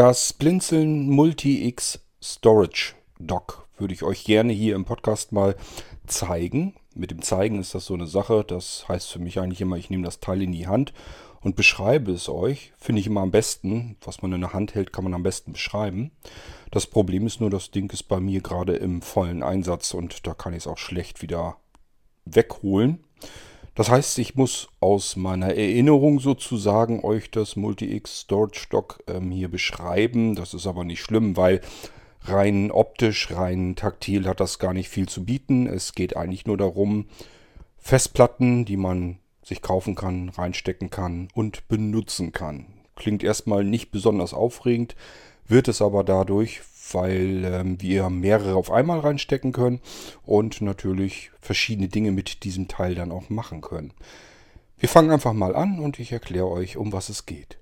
Das Blinzeln Multi-X Storage Dock würde ich euch gerne hier im Podcast mal zeigen. Mit dem Zeigen ist das so eine Sache. Das heißt für mich eigentlich immer, ich nehme das Teil in die Hand und beschreibe es euch. Finde ich immer am besten. Was man in der Hand hält, kann man am besten beschreiben. Das Problem ist nur, das Ding ist bei mir gerade im vollen Einsatz und da kann ich es auch schlecht wieder wegholen. Das heißt, ich muss aus meiner Erinnerung sozusagen euch das Multi-X Storage Dock ähm, hier beschreiben. Das ist aber nicht schlimm, weil rein optisch, rein taktil hat das gar nicht viel zu bieten. Es geht eigentlich nur darum, Festplatten, die man sich kaufen kann, reinstecken kann und benutzen kann. Klingt erstmal nicht besonders aufregend, wird es aber dadurch, weil ähm, wir mehrere auf einmal reinstecken können und natürlich verschiedene Dinge mit diesem Teil dann auch machen können. Wir fangen einfach mal an und ich erkläre euch, um was es geht.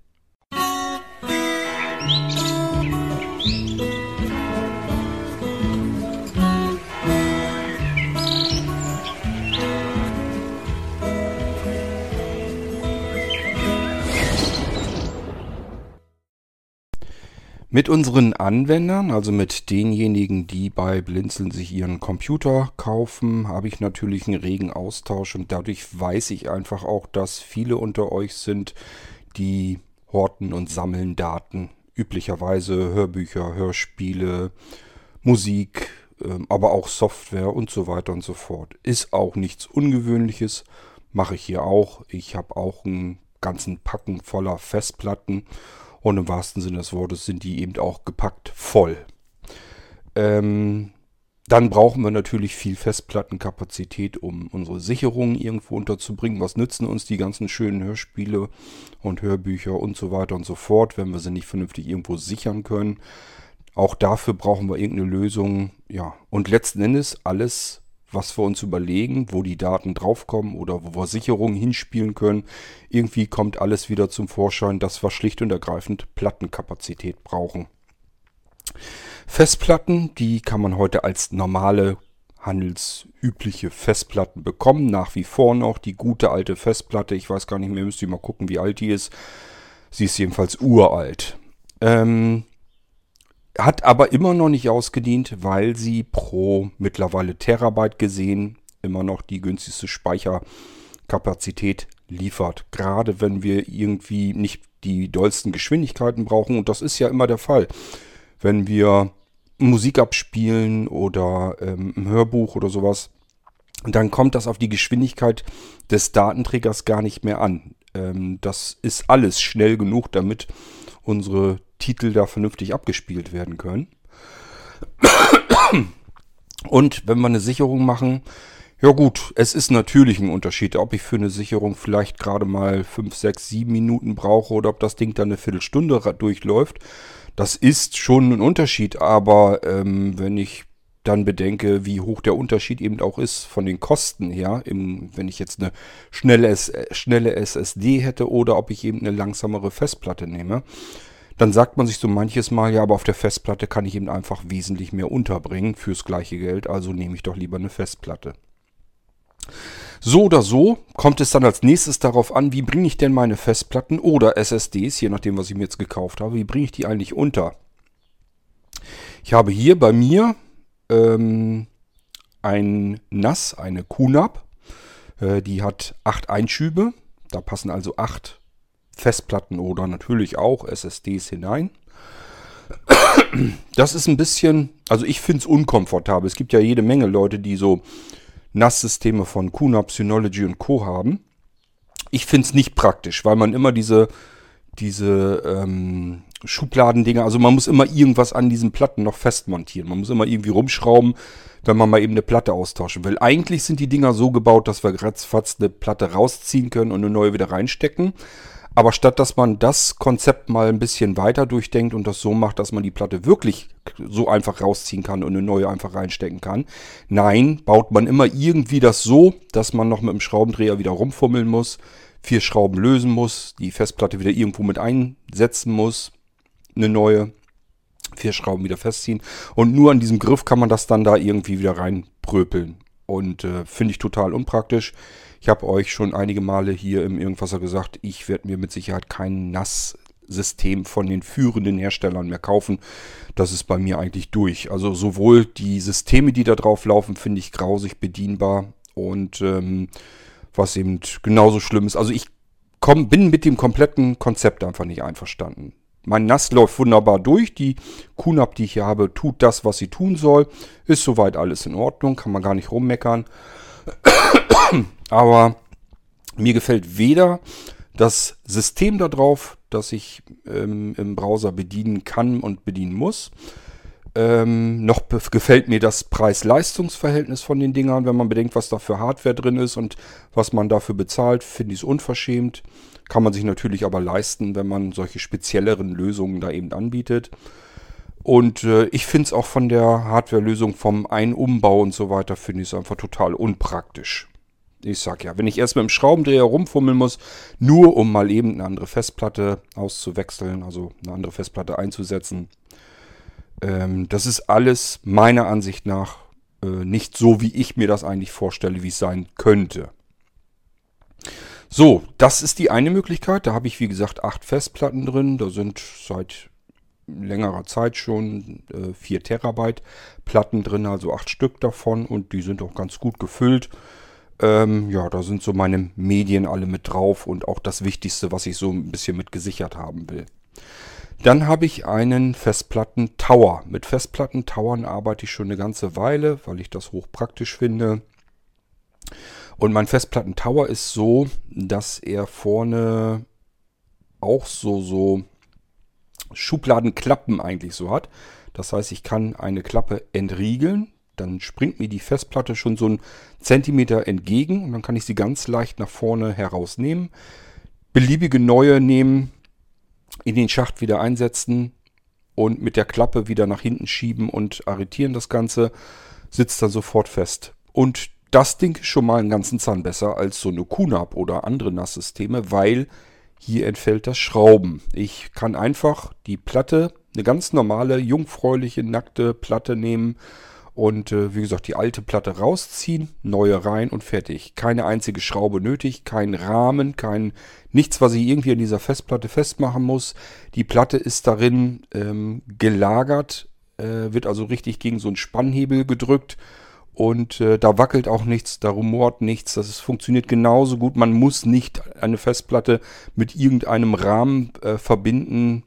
Musik Mit unseren Anwendern, also mit denjenigen, die bei Blinzeln sich ihren Computer kaufen, habe ich natürlich einen regen Austausch und dadurch weiß ich einfach auch, dass viele unter euch sind, die horten und sammeln Daten. Üblicherweise Hörbücher, Hörspiele, Musik, ähm, aber auch Software und so weiter und so fort. Ist auch nichts Ungewöhnliches, mache ich hier auch. Ich habe auch einen ganzen Packen voller Festplatten und im wahrsten Sinne des Wortes sind die eben auch gepackt voll. Ähm, dann brauchen wir natürlich viel Festplattenkapazität, um unsere Sicherungen irgendwo unterzubringen. Was nützen uns die ganzen schönen Hörspiele und Hörbücher und so weiter und so fort, wenn wir sie nicht vernünftig irgendwo sichern können? Auch dafür brauchen wir irgendeine Lösung. Ja, und letzten Endes alles was wir uns überlegen, wo die Daten draufkommen oder wo wir Sicherungen hinspielen können. Irgendwie kommt alles wieder zum Vorschein, dass wir schlicht und ergreifend Plattenkapazität brauchen. Festplatten, die kann man heute als normale handelsübliche Festplatten bekommen. Nach wie vor noch die gute alte Festplatte. Ich weiß gar nicht mehr, müsst ihr mal gucken, wie alt die ist. Sie ist jedenfalls uralt. Ähm, hat aber immer noch nicht ausgedient, weil sie pro mittlerweile Terabyte gesehen immer noch die günstigste Speicherkapazität liefert. Gerade wenn wir irgendwie nicht die dollsten Geschwindigkeiten brauchen. Und das ist ja immer der Fall. Wenn wir Musik abspielen oder ähm, ein Hörbuch oder sowas, dann kommt das auf die Geschwindigkeit des Datenträgers gar nicht mehr an. Ähm, das ist alles schnell genug, damit unsere Titel da vernünftig abgespielt werden können. Und wenn wir eine Sicherung machen, ja gut, es ist natürlich ein Unterschied, ob ich für eine Sicherung vielleicht gerade mal 5, 6, 7 Minuten brauche oder ob das Ding dann eine Viertelstunde durchläuft. Das ist schon ein Unterschied, aber ähm, wenn ich dann bedenke, wie hoch der Unterschied eben auch ist von den Kosten her, im, wenn ich jetzt eine schnelle, schnelle SSD hätte oder ob ich eben eine langsamere Festplatte nehme, dann sagt man sich so manches Mal, ja, aber auf der Festplatte kann ich eben einfach wesentlich mehr unterbringen fürs gleiche Geld, also nehme ich doch lieber eine Festplatte. So oder so kommt es dann als nächstes darauf an, wie bringe ich denn meine Festplatten oder SSDs, je nachdem, was ich mir jetzt gekauft habe, wie bringe ich die eigentlich unter? Ich habe hier bei mir ähm, ein NAS, eine QNAP. Äh, die hat acht Einschübe. Da passen also acht Festplatten oder natürlich auch SSDs hinein. Das ist ein bisschen, also ich finde es unkomfortabel. Es gibt ja jede Menge Leute, die so NAS-Systeme von QNAP, Synology und Co. haben. Ich finde es nicht praktisch, weil man immer diese, diese ähm, Schubladendinger, also man muss immer irgendwas an diesen Platten noch festmontieren. Man muss immer irgendwie rumschrauben, wenn man mal eben eine Platte austauschen will. Eigentlich sind die Dinger so gebaut, dass wir ratzfatz eine Platte rausziehen können und eine neue wieder reinstecken. Aber statt dass man das Konzept mal ein bisschen weiter durchdenkt und das so macht, dass man die Platte wirklich so einfach rausziehen kann und eine neue einfach reinstecken kann, nein, baut man immer irgendwie das so, dass man noch mit dem Schraubendreher wieder rumfummeln muss, vier Schrauben lösen muss, die Festplatte wieder irgendwo mit einsetzen muss, eine neue, vier Schrauben wieder festziehen und nur an diesem Griff kann man das dann da irgendwie wieder reinpröpeln. Und äh, finde ich total unpraktisch. Ich habe euch schon einige Male hier im Irgendwasser gesagt, ich werde mir mit Sicherheit keinen NAS System von den führenden Herstellern mehr kaufen. Das ist bei mir eigentlich durch. Also sowohl die Systeme, die da drauf laufen, finde ich grausig bedienbar und ähm, was eben genauso schlimm ist. Also ich komm, bin mit dem kompletten Konzept einfach nicht einverstanden. Mein NAS läuft wunderbar durch. Die QNAP, die ich hier habe, tut das, was sie tun soll. Ist soweit alles in Ordnung, kann man gar nicht rummeckern. Aber mir gefällt weder das System da drauf, das ich ähm, im Browser bedienen kann und bedienen muss. Ähm, noch gefällt mir das Preis-Leistungs-Verhältnis von den Dingern, wenn man bedenkt, was da für Hardware drin ist und was man dafür bezahlt, finde ich es unverschämt. Kann man sich natürlich aber leisten, wenn man solche spezielleren Lösungen da eben anbietet. Und äh, ich finde es auch von der Hardware-Lösung vom Einumbau und so weiter, finde ich es einfach total unpraktisch. Ich sag ja, wenn ich erst mit dem Schraubendreher rumfummeln muss, nur um mal eben eine andere Festplatte auszuwechseln, also eine andere Festplatte einzusetzen, ähm, das ist alles meiner Ansicht nach äh, nicht so, wie ich mir das eigentlich vorstelle, wie es sein könnte. So, das ist die eine Möglichkeit. Da habe ich, wie gesagt, acht Festplatten drin. Da sind seit längerer Zeit schon äh, 4 Terabyte Platten drin, also acht Stück davon und die sind auch ganz gut gefüllt. Ähm, ja, da sind so meine Medien alle mit drauf und auch das Wichtigste, was ich so ein bisschen mit gesichert haben will. Dann habe ich einen Festplatten-Tower. Mit Festplatten-Towern arbeite ich schon eine ganze Weile, weil ich das hochpraktisch finde. Und mein Festplatten-Tower ist so, dass er vorne auch so, so Schubladenklappen eigentlich so hat. Das heißt, ich kann eine Klappe entriegeln, dann springt mir die Festplatte schon so einen Zentimeter entgegen und dann kann ich sie ganz leicht nach vorne herausnehmen. Beliebige neue nehmen, in den Schacht wieder einsetzen und mit der Klappe wieder nach hinten schieben und arretieren das Ganze, sitzt dann sofort fest. Und das Ding ist schon mal einen ganzen Zahn besser als so eine QNAP oder andere NAS-Systeme, weil hier entfällt das Schrauben. Ich kann einfach die Platte, eine ganz normale, jungfräuliche, nackte Platte nehmen und äh, wie gesagt die alte Platte rausziehen, neue rein und fertig. Keine einzige Schraube nötig, kein Rahmen, kein nichts, was ich irgendwie an dieser Festplatte festmachen muss. Die Platte ist darin ähm, gelagert, äh, wird also richtig gegen so einen Spannhebel gedrückt und äh, da wackelt auch nichts, da rumort nichts. Das ist, funktioniert genauso gut. Man muss nicht eine Festplatte mit irgendeinem Rahmen äh, verbinden,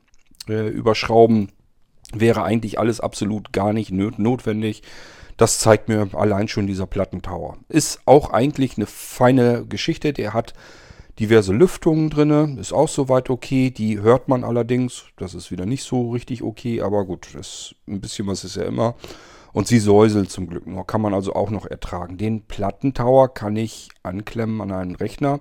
äh, überschrauben wäre eigentlich alles absolut gar nicht notwendig. Das zeigt mir allein schon dieser Plattentower. Ist auch eigentlich eine feine Geschichte. Der hat diverse Lüftungen drin, ist auch soweit okay. Die hört man allerdings. Das ist wieder nicht so richtig okay, aber gut, das ein bisschen was ist ja immer. Und sie säuselt zum Glück noch. Kann man also auch noch ertragen. Den Plattentower kann ich anklemmen an einen Rechner.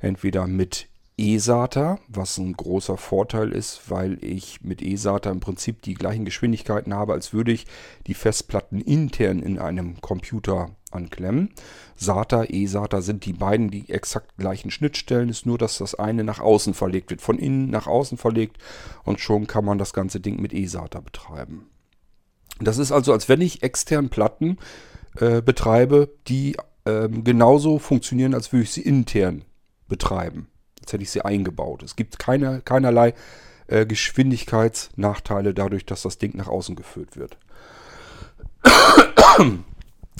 Entweder mit eSATA, was ein großer Vorteil ist, weil ich mit eSATA im Prinzip die gleichen Geschwindigkeiten habe, als würde ich die Festplatten intern in einem Computer anklemmen. SATA, eSATA sind die beiden die exakt gleichen Schnittstellen, ist nur, dass das eine nach außen verlegt wird, von innen nach außen verlegt und schon kann man das ganze Ding mit eSATA betreiben. Das ist also, als wenn ich extern Platten äh, betreibe, die äh, genauso funktionieren, als würde ich sie intern betreiben als hätte ich sie eingebaut. Es gibt keine, keinerlei äh, Geschwindigkeitsnachteile dadurch, dass das Ding nach außen geführt wird.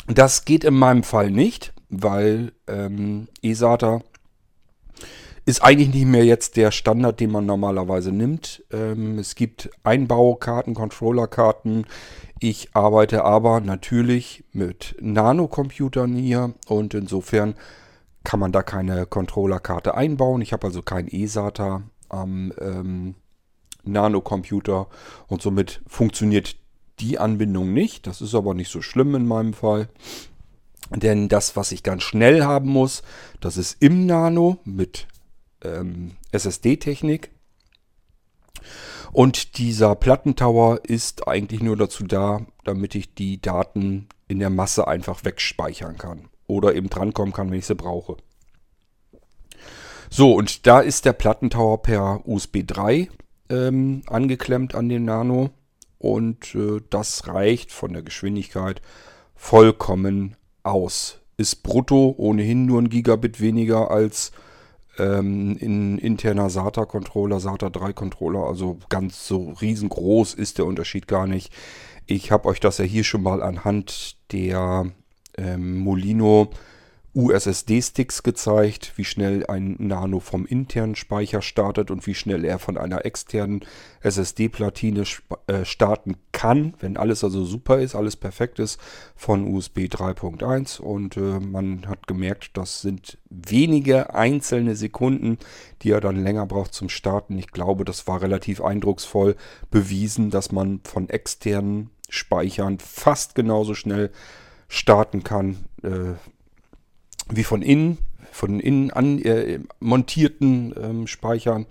Das geht in meinem Fall nicht, weil ähm, eSATA ist eigentlich nicht mehr jetzt der Standard, den man normalerweise nimmt. Ähm, es gibt Einbaukarten, Controllerkarten. Ich arbeite aber natürlich mit Nanocomputern hier und insofern kann man da keine Controllerkarte einbauen. Ich habe also kein eSATA am ähm, Nano-Computer und somit funktioniert die Anbindung nicht. Das ist aber nicht so schlimm in meinem Fall. Denn das, was ich ganz schnell haben muss, das ist im Nano mit ähm, SSD-Technik. Und dieser Plattentower ist eigentlich nur dazu da, damit ich die Daten in der Masse einfach wegspeichern kann oder eben drankommen kann, wenn ich sie brauche. So, und da ist der Plattentower per USB 3 ähm, angeklemmt an den Nano und äh, das reicht von der Geschwindigkeit vollkommen aus. Ist brutto ohnehin nur ein Gigabit weniger als ähm, in interner SATA-Controller, SATA 3-Controller. Also ganz so riesengroß ist der Unterschied gar nicht. Ich habe euch das ja hier schon mal anhand der ähm, Molino USSD-Sticks gezeigt, wie schnell ein Nano vom internen Speicher startet und wie schnell er von einer externen SSD-Platine äh, starten kann, wenn alles also super ist, alles perfekt ist, von USB 3.1. Und äh, man hat gemerkt, das sind wenige einzelne Sekunden, die er dann länger braucht zum Starten. Ich glaube, das war relativ eindrucksvoll bewiesen, dass man von externen Speichern fast genauso schnell starten kann. Äh, wie von innen, von innen an äh, montierten ähm, Speichern.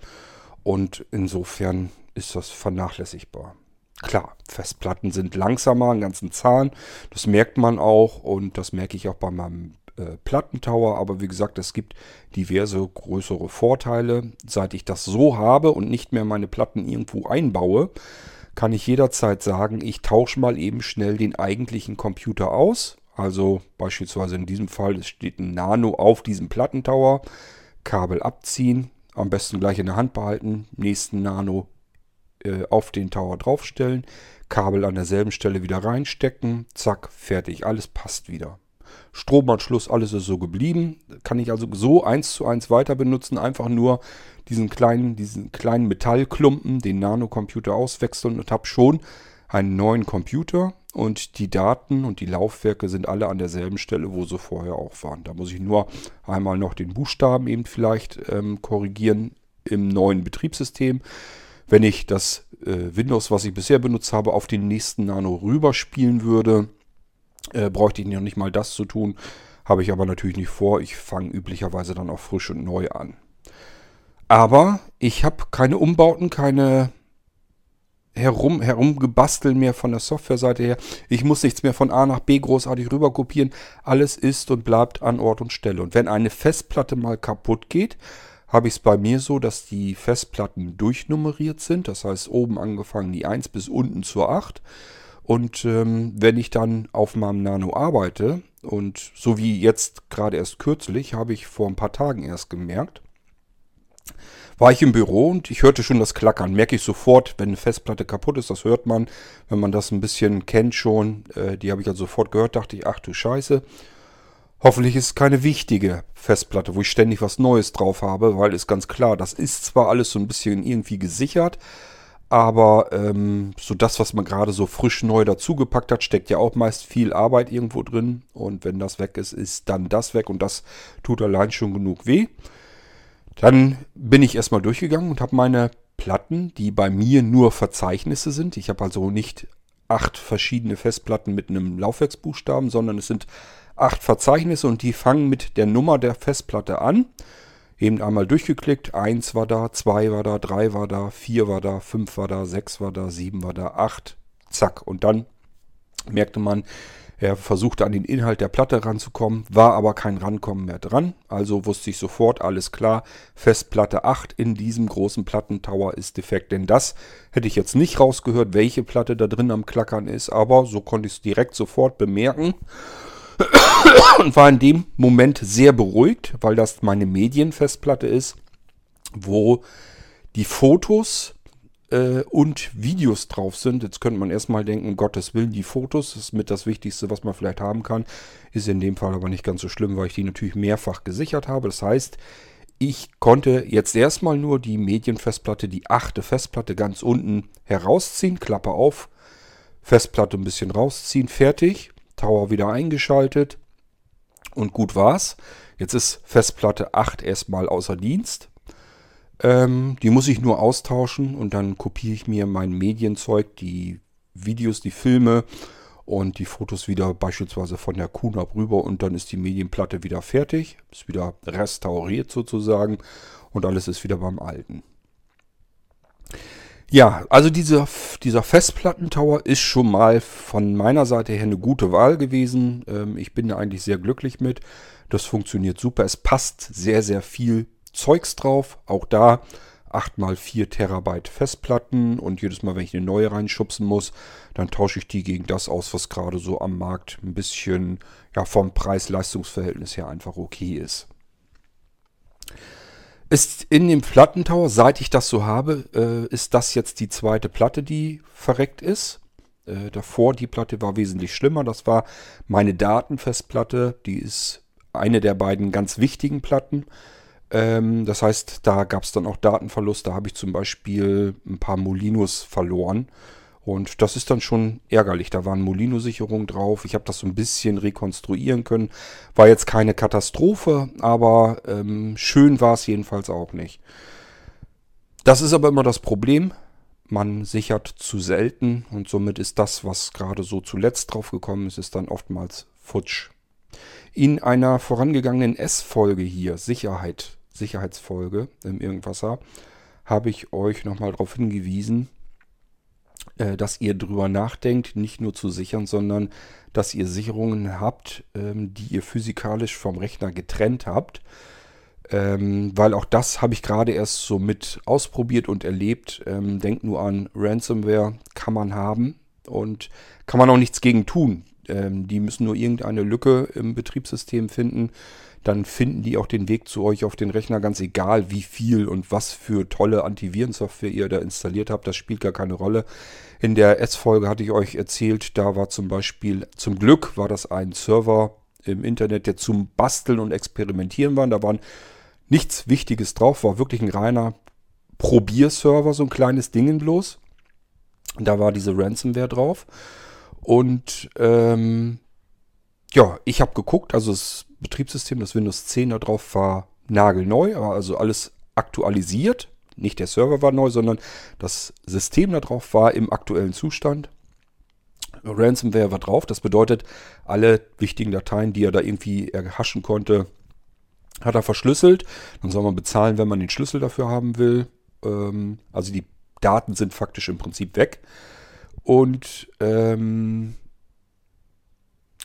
Und insofern ist das vernachlässigbar. Klar, Festplatten sind langsamer, einen ganzen Zahn. Das merkt man auch und das merke ich auch bei meinem äh, Plattentower. Aber wie gesagt, es gibt diverse größere Vorteile. Seit ich das so habe und nicht mehr meine Platten irgendwo einbaue, kann ich jederzeit sagen, ich tausche mal eben schnell den eigentlichen Computer aus also beispielsweise in diesem Fall, es steht ein Nano auf diesem Plattentower. Kabel abziehen, am besten gleich in der Hand behalten, nächsten Nano äh, auf den Tower draufstellen, Kabel an derselben Stelle wieder reinstecken, zack, fertig, alles passt wieder. Stromanschluss, alles ist so geblieben. Kann ich also so eins zu eins weiter benutzen, einfach nur diesen kleinen, diesen kleinen Metallklumpen, den Nanocomputer auswechseln und habe schon einen neuen Computer und die Daten und die Laufwerke sind alle an derselben Stelle, wo sie vorher auch waren. Da muss ich nur einmal noch den Buchstaben eben vielleicht ähm, korrigieren im neuen Betriebssystem. Wenn ich das äh, Windows, was ich bisher benutzt habe, auf den nächsten Nano rüberspielen würde, äh, bräuchte ich noch nicht mal das zu tun. Habe ich aber natürlich nicht vor. Ich fange üblicherweise dann auch frisch und neu an. Aber ich habe keine Umbauten, keine herum, herumgebasteln mehr von der Softwareseite her. Ich muss nichts mehr von A nach B großartig rüber kopieren. Alles ist und bleibt an Ort und Stelle. Und wenn eine Festplatte mal kaputt geht, habe ich es bei mir so, dass die Festplatten durchnummeriert sind. Das heißt, oben angefangen die 1 bis unten zur 8. Und ähm, wenn ich dann auf meinem Nano arbeite, und so wie jetzt gerade erst kürzlich, habe ich vor ein paar Tagen erst gemerkt, war ich im Büro und ich hörte schon das Klackern. Merke ich sofort, wenn eine Festplatte kaputt ist, das hört man, wenn man das ein bisschen kennt schon. Äh, die habe ich also sofort gehört, dachte ich, ach du Scheiße. Hoffentlich ist es keine wichtige Festplatte, wo ich ständig was Neues drauf habe, weil ist ganz klar, das ist zwar alles so ein bisschen irgendwie gesichert, aber ähm, so das, was man gerade so frisch neu dazugepackt hat, steckt ja auch meist viel Arbeit irgendwo drin. Und wenn das weg ist, ist dann das weg und das tut allein schon genug weh. Dann bin ich erstmal durchgegangen und habe meine Platten, die bei mir nur Verzeichnisse sind. Ich habe also nicht acht verschiedene Festplatten mit einem Laufwerksbuchstaben, sondern es sind acht Verzeichnisse und die fangen mit der Nummer der Festplatte an. Eben einmal durchgeklickt. Eins war da, zwei war da, drei war da, vier war da, fünf war da, sechs war da, sieben war da, acht. Zack. Und dann merkte man, er versuchte an den Inhalt der Platte ranzukommen, war aber kein Rankommen mehr dran. Also wusste ich sofort, alles klar, Festplatte 8 in diesem großen Plattentower ist defekt. Denn das hätte ich jetzt nicht rausgehört, welche Platte da drin am Klackern ist, aber so konnte ich es direkt sofort bemerken. Und war in dem Moment sehr beruhigt, weil das meine Medienfestplatte ist, wo die Fotos äh, und Videos drauf sind. Jetzt könnte man erstmal denken, Gottes Willen, die Fotos ist mit das Wichtigste, was man vielleicht haben kann. Ist in dem Fall aber nicht ganz so schlimm, weil ich die natürlich mehrfach gesichert habe. Das heißt, ich konnte jetzt erstmal nur die Medienfestplatte, die achte Festplatte ganz unten herausziehen, Klappe auf, Festplatte ein bisschen rausziehen, fertig, Tower wieder eingeschaltet und gut war's. Jetzt ist Festplatte 8 erstmal außer Dienst. Ähm, die muss ich nur austauschen und dann kopiere ich mir mein Medienzeug, die Videos, die Filme und die Fotos wieder beispielsweise von der QNAP rüber und dann ist die Medienplatte wieder fertig, ist wieder restauriert sozusagen und alles ist wieder beim Alten. Ja, also dieser, dieser Festplattentower ist schon mal von meiner Seite her eine gute Wahl gewesen. Ähm, ich bin da eigentlich sehr glücklich mit. Das funktioniert super. Es passt sehr, sehr viel Zeugs drauf. Auch da 8 x 4 Terabyte Festplatten und jedes Mal, wenn ich eine neue reinschubsen muss, dann tausche ich die gegen das aus, was gerade so am Markt ein bisschen ja, vom Preis-Leistungs-Verhältnis her einfach okay ist. Ist in dem Plattentower, seit ich das so habe, äh, ist das jetzt die zweite Platte, die verreckt ist. Äh, davor die Platte war wesentlich schlimmer. Das war meine Datenfestplatte. Die ist eine der beiden ganz wichtigen Platten. Ähm, das heißt, da gab es dann auch Datenverlust. Da habe ich zum Beispiel ein paar Molinos verloren. Und das ist dann schon ärgerlich. Da waren Molino-Sicherungen drauf. Ich habe das so ein bisschen rekonstruieren können. War jetzt keine Katastrophe, aber ähm, schön war es jedenfalls auch nicht. Das ist aber immer das Problem. Man sichert zu selten und somit ist das, was gerade so zuletzt drauf gekommen ist, ist dann oftmals futsch. In einer vorangegangenen S-Folge hier, Sicherheit, Sicherheitsfolge im Irgendwasser, habe ich euch nochmal darauf hingewiesen, dass ihr drüber nachdenkt, nicht nur zu sichern, sondern dass ihr Sicherungen habt, ähm, die ihr physikalisch vom Rechner getrennt habt. Ähm, weil auch das habe ich gerade erst so mit ausprobiert und erlebt. Ähm, denkt nur an Ransomware, kann man haben und kann man auch nichts gegen tun. Die müssen nur irgendeine Lücke im Betriebssystem finden. Dann finden die auch den Weg zu euch auf den Rechner, ganz egal wie viel und was für tolle Antivirensoftware ihr da installiert habt. Das spielt gar keine Rolle. In der S-Folge hatte ich euch erzählt, da war zum Beispiel, zum Glück war das ein Server im Internet, der zum Basteln und Experimentieren war. Da waren nichts Wichtiges drauf, war wirklich ein reiner Probierserver, so ein kleines Ding bloß. Da war diese Ransomware drauf. Und ähm, ja, ich habe geguckt, also das Betriebssystem, das Windows 10 da drauf war nagelneu, also alles aktualisiert. Nicht der Server war neu, sondern das System da drauf war im aktuellen Zustand. Ransomware war drauf, das bedeutet, alle wichtigen Dateien, die er da irgendwie erhaschen konnte, hat er verschlüsselt. Dann soll man bezahlen, wenn man den Schlüssel dafür haben will. Ähm, also die Daten sind faktisch im Prinzip weg. Und ähm,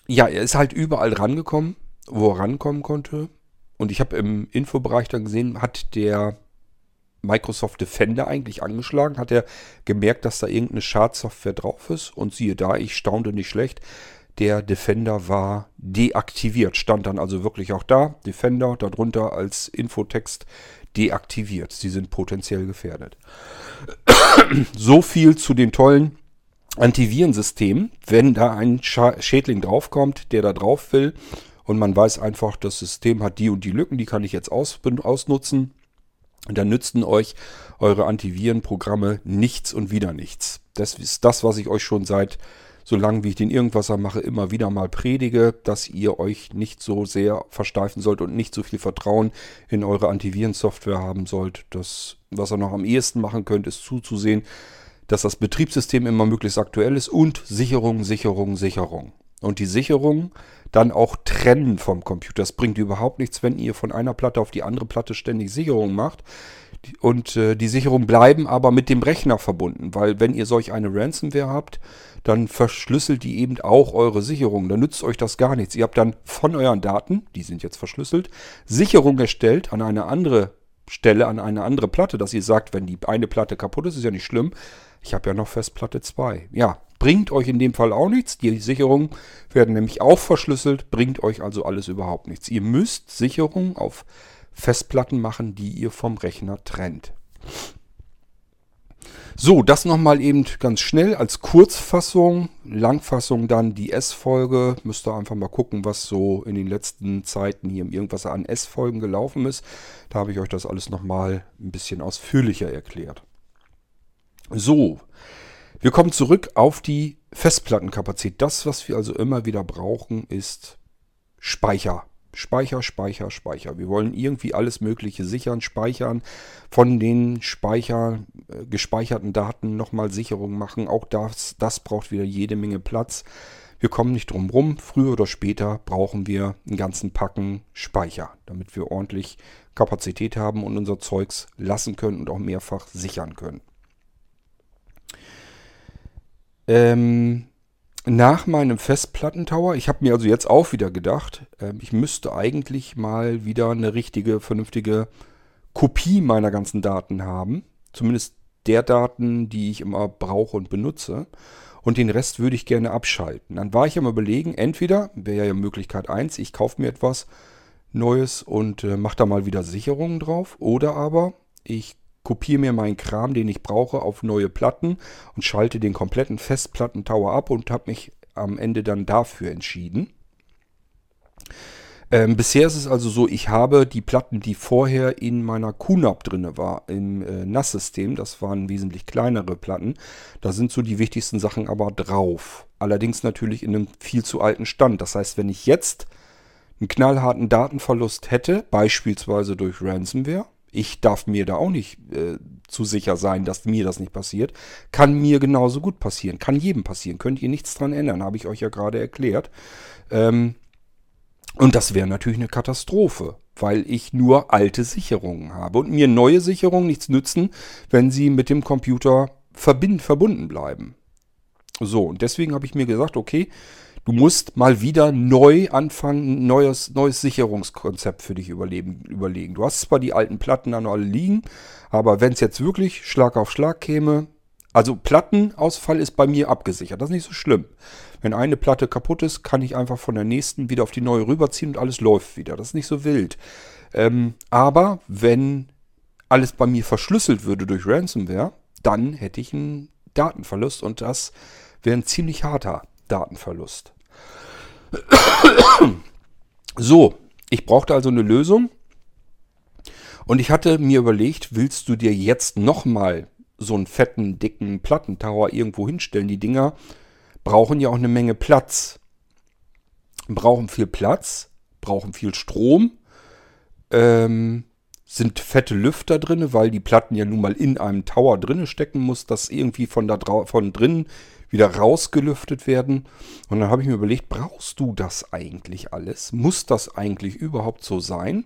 ja, er ist halt überall rangekommen, wo er rankommen konnte. Und ich habe im Infobereich dann gesehen, hat der Microsoft Defender eigentlich angeschlagen, hat er gemerkt, dass da irgendeine Schadsoftware drauf ist. Und siehe da, ich staunte nicht schlecht. Der Defender war deaktiviert. Stand dann also wirklich auch da. Defender darunter als Infotext deaktiviert. Sie sind potenziell gefährdet. so viel zu den tollen Antivirensystem, wenn da ein Schädling draufkommt, der da drauf will und man weiß einfach, das System hat die und die Lücken, die kann ich jetzt aus, ausnutzen, dann nützen euch eure Antivirenprogramme nichts und wieder nichts. Das ist das, was ich euch schon seit so lange wie ich den Irgendwasser mache, immer wieder mal predige, dass ihr euch nicht so sehr versteifen sollt und nicht so viel Vertrauen in eure Antivirensoftware haben sollt. Das, was ihr noch am ehesten machen könnt, ist zuzusehen, dass das Betriebssystem immer möglichst aktuell ist und Sicherung, Sicherung, Sicherung. Und die Sicherung dann auch trennen vom Computer. Das bringt überhaupt nichts, wenn ihr von einer Platte auf die andere Platte ständig Sicherung macht. Und äh, die Sicherungen bleiben aber mit dem Rechner verbunden, weil wenn ihr solch eine Ransomware habt, dann verschlüsselt die eben auch eure Sicherung. Dann nützt euch das gar nichts. Ihr habt dann von euren Daten, die sind jetzt verschlüsselt, Sicherung erstellt an eine andere Stelle, an eine andere Platte, dass ihr sagt, wenn die eine Platte kaputt ist, ist ja nicht schlimm. Ich habe ja noch Festplatte 2. Ja, bringt euch in dem Fall auch nichts. Die Sicherungen werden nämlich auch verschlüsselt, bringt euch also alles überhaupt nichts. Ihr müsst Sicherungen auf Festplatten machen, die ihr vom Rechner trennt. So, das nochmal eben ganz schnell als Kurzfassung. Langfassung dann die S-Folge. Müsst ihr einfach mal gucken, was so in den letzten Zeiten hier irgendwas an S-Folgen gelaufen ist. Da habe ich euch das alles nochmal ein bisschen ausführlicher erklärt. So, wir kommen zurück auf die Festplattenkapazität. Das, was wir also immer wieder brauchen, ist Speicher. Speicher, Speicher, Speicher. Wir wollen irgendwie alles Mögliche sichern, speichern, von den Speicher, äh, gespeicherten Daten nochmal Sicherung machen. Auch das, das braucht wieder jede Menge Platz. Wir kommen nicht drum rum. Früher oder später brauchen wir einen ganzen Packen Speicher, damit wir ordentlich Kapazität haben und unser Zeugs lassen können und auch mehrfach sichern können. Ähm, nach meinem Festplattentower, ich habe mir also jetzt auch wieder gedacht, äh, ich müsste eigentlich mal wieder eine richtige, vernünftige Kopie meiner ganzen Daten haben. Zumindest der Daten, die ich immer brauche und benutze. Und den Rest würde ich gerne abschalten. Dann war ich am überlegen, entweder wäre ja Möglichkeit 1, ich kaufe mir etwas, neues und äh, mache da mal wieder Sicherungen drauf. Oder aber ich kopiere mir meinen Kram, den ich brauche, auf neue Platten und schalte den kompletten Festplattentower ab und habe mich am Ende dann dafür entschieden. Ähm, bisher ist es also so, ich habe die Platten, die vorher in meiner QNAP drin war, im äh, NAS-System, das waren wesentlich kleinere Platten, da sind so die wichtigsten Sachen aber drauf. Allerdings natürlich in einem viel zu alten Stand. Das heißt, wenn ich jetzt einen knallharten Datenverlust hätte, beispielsweise durch Ransomware, ich darf mir da auch nicht äh, zu sicher sein, dass mir das nicht passiert. Kann mir genauso gut passieren. Kann jedem passieren. Könnt ihr nichts dran ändern, habe ich euch ja gerade erklärt. Ähm, und das wäre natürlich eine Katastrophe, weil ich nur alte Sicherungen habe und mir neue Sicherungen nichts nützen, wenn sie mit dem Computer verbind, verbunden bleiben. So, und deswegen habe ich mir gesagt, okay, du musst mal wieder neu anfangen, ein neues, neues Sicherungskonzept für dich überleben, überlegen. Du hast zwar die alten Platten da noch alle liegen, aber wenn es jetzt wirklich Schlag auf Schlag käme, also Plattenausfall ist bei mir abgesichert. Das ist nicht so schlimm. Wenn eine Platte kaputt ist, kann ich einfach von der nächsten wieder auf die neue rüberziehen und alles läuft wieder. Das ist nicht so wild. Ähm, aber wenn alles bei mir verschlüsselt würde durch Ransomware, dann hätte ich einen Datenverlust und das wäre ein ziemlich harter Datenverlust. So, ich brauchte also eine Lösung und ich hatte mir überlegt, willst du dir jetzt nochmal so einen fetten, dicken Plattentower irgendwo hinstellen. Die Dinger brauchen ja auch eine Menge Platz. Brauchen viel Platz, brauchen viel Strom, ähm, sind fette Lüfter drin, weil die Platten ja nun mal in einem Tower drinne stecken muss, das irgendwie von da von drinnen wieder rausgelüftet werden. Und dann habe ich mir überlegt, brauchst du das eigentlich alles? Muss das eigentlich überhaupt so sein?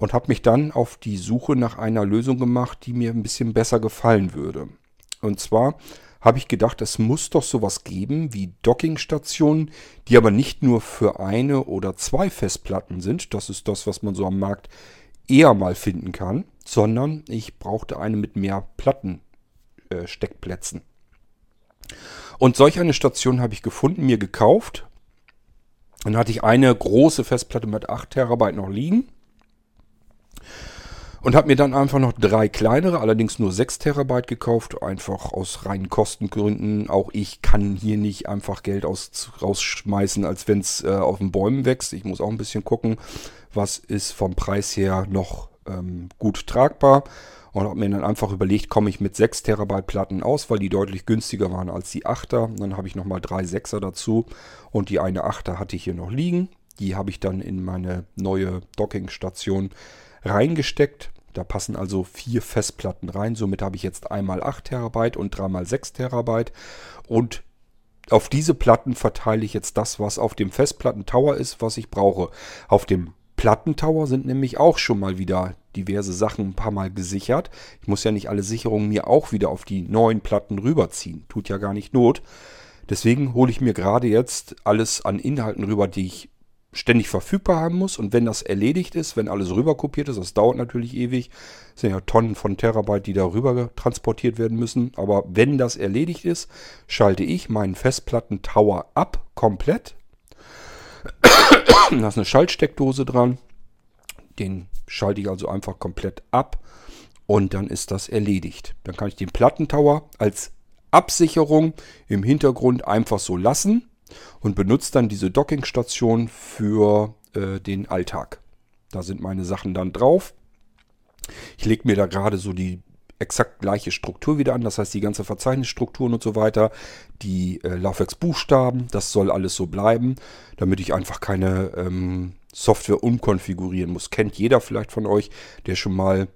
und habe mich dann auf die Suche nach einer Lösung gemacht, die mir ein bisschen besser gefallen würde. Und zwar habe ich gedacht, es muss doch sowas geben wie Dockingstationen, die aber nicht nur für eine oder zwei Festplatten sind, das ist das, was man so am Markt eher mal finden kann, sondern ich brauchte eine mit mehr Plattensteckplätzen. Äh, und solch eine Station habe ich gefunden, mir gekauft. Dann hatte ich eine große Festplatte mit 8 Terabyte noch liegen. Und habe mir dann einfach noch drei kleinere, allerdings nur 6 Terabyte gekauft, einfach aus reinen Kostengründen. Auch ich kann hier nicht einfach Geld aus, rausschmeißen, als wenn es äh, auf den Bäumen wächst. Ich muss auch ein bisschen gucken, was ist vom Preis her noch ähm, gut tragbar. Und habe mir dann einfach überlegt, komme ich mit 6 Terabyte Platten aus, weil die deutlich günstiger waren als die 8er. Dann habe ich nochmal drei 6er dazu und die eine 8er hatte ich hier noch liegen. Die habe ich dann in meine neue Dockingstation reingesteckt. Da passen also vier Festplatten rein. Somit habe ich jetzt einmal 8 Terabyte und dreimal 6 Terabyte. Und auf diese Platten verteile ich jetzt das, was auf dem Festplattentower ist, was ich brauche. Auf dem Plattentower sind nämlich auch schon mal wieder diverse Sachen ein paar Mal gesichert. Ich muss ja nicht alle Sicherungen mir auch wieder auf die neuen Platten rüberziehen. Tut ja gar nicht Not. Deswegen hole ich mir gerade jetzt alles an Inhalten rüber, die ich ständig verfügbar haben muss. Und wenn das erledigt ist, wenn alles rüber kopiert ist, das dauert natürlich ewig, das sind ja Tonnen von Terabyte, die da rüber transportiert werden müssen. Aber wenn das erledigt ist, schalte ich meinen Festplatten-Tower ab, komplett. Da ist eine Schaltsteckdose dran. Den schalte ich also einfach komplett ab. Und dann ist das erledigt. Dann kann ich den Plattentower als Absicherung im Hintergrund einfach so lassen und benutze dann diese Dockingstation für äh, den Alltag. Da sind meine Sachen dann drauf. Ich lege mir da gerade so die exakt gleiche Struktur wieder an, das heißt die ganze Verzeichnisstrukturen und so weiter, die äh, Laufwerksbuchstaben, das soll alles so bleiben, damit ich einfach keine ähm, Software umkonfigurieren muss. Kennt jeder vielleicht von euch, der schon mal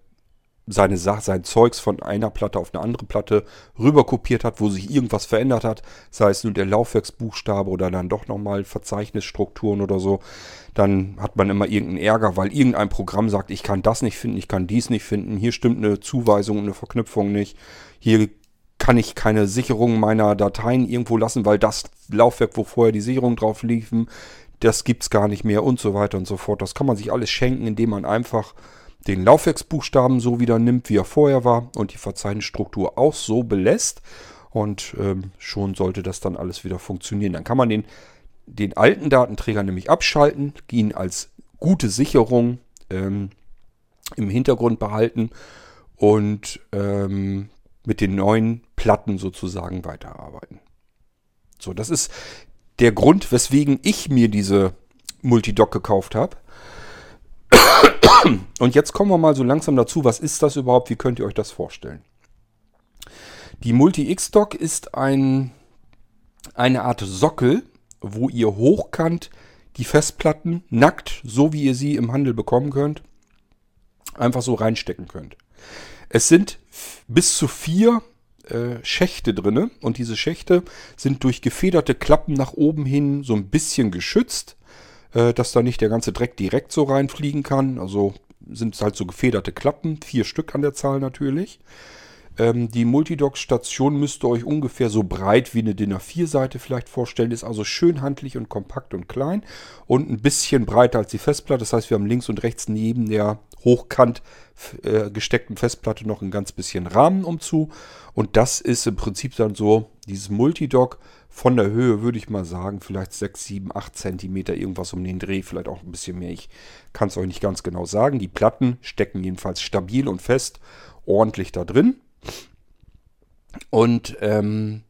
seine Sache, sein Zeugs von einer Platte auf eine andere Platte rüber kopiert hat, wo sich irgendwas verändert hat, sei es nun der Laufwerksbuchstabe oder dann doch nochmal Verzeichnisstrukturen oder so, dann hat man immer irgendeinen Ärger, weil irgendein Programm sagt, ich kann das nicht finden, ich kann dies nicht finden, hier stimmt eine Zuweisung und eine Verknüpfung nicht, hier kann ich keine Sicherung meiner Dateien irgendwo lassen, weil das Laufwerk, wo vorher die Sicherung drauf liefen, das gibt's gar nicht mehr und so weiter und so fort. Das kann man sich alles schenken, indem man einfach den Laufwerksbuchstaben so wieder nimmt, wie er vorher war und die Verzeichnisstruktur auch so belässt. Und ähm, schon sollte das dann alles wieder funktionieren. Dann kann man den, den alten Datenträger nämlich abschalten, ihn als gute Sicherung ähm, im Hintergrund behalten und ähm, mit den neuen Platten sozusagen weiterarbeiten. So, das ist der Grund, weswegen ich mir diese Multidock gekauft habe. Und jetzt kommen wir mal so langsam dazu, was ist das überhaupt, wie könnt ihr euch das vorstellen? Die Multi-X-Dock ist ein, eine Art Sockel, wo ihr hochkant die Festplatten nackt, so wie ihr sie im Handel bekommen könnt, einfach so reinstecken könnt. Es sind bis zu vier äh, Schächte drinne und diese Schächte sind durch gefederte Klappen nach oben hin so ein bisschen geschützt, dass da nicht der ganze Dreck direkt so reinfliegen kann. Also sind es halt so gefederte Klappen, vier Stück an der Zahl natürlich. Ähm, die Multidock-Station müsst ihr euch ungefähr so breit wie eine DIN A4-Seite vielleicht vorstellen. Ist also schön handlich und kompakt und klein und ein bisschen breiter als die Festplatte. Das heißt, wir haben links und rechts neben der hochkant äh, gesteckten Festplatte noch ein ganz bisschen Rahmen umzu. Und das ist im Prinzip dann so dieses Multidock von der Höhe, würde ich mal sagen, vielleicht 6, 7, 8 Zentimeter, irgendwas um den Dreh, vielleicht auch ein bisschen mehr. Ich kann es euch nicht ganz genau sagen. Die Platten stecken jedenfalls stabil und fest ordentlich da drin. Und ähm,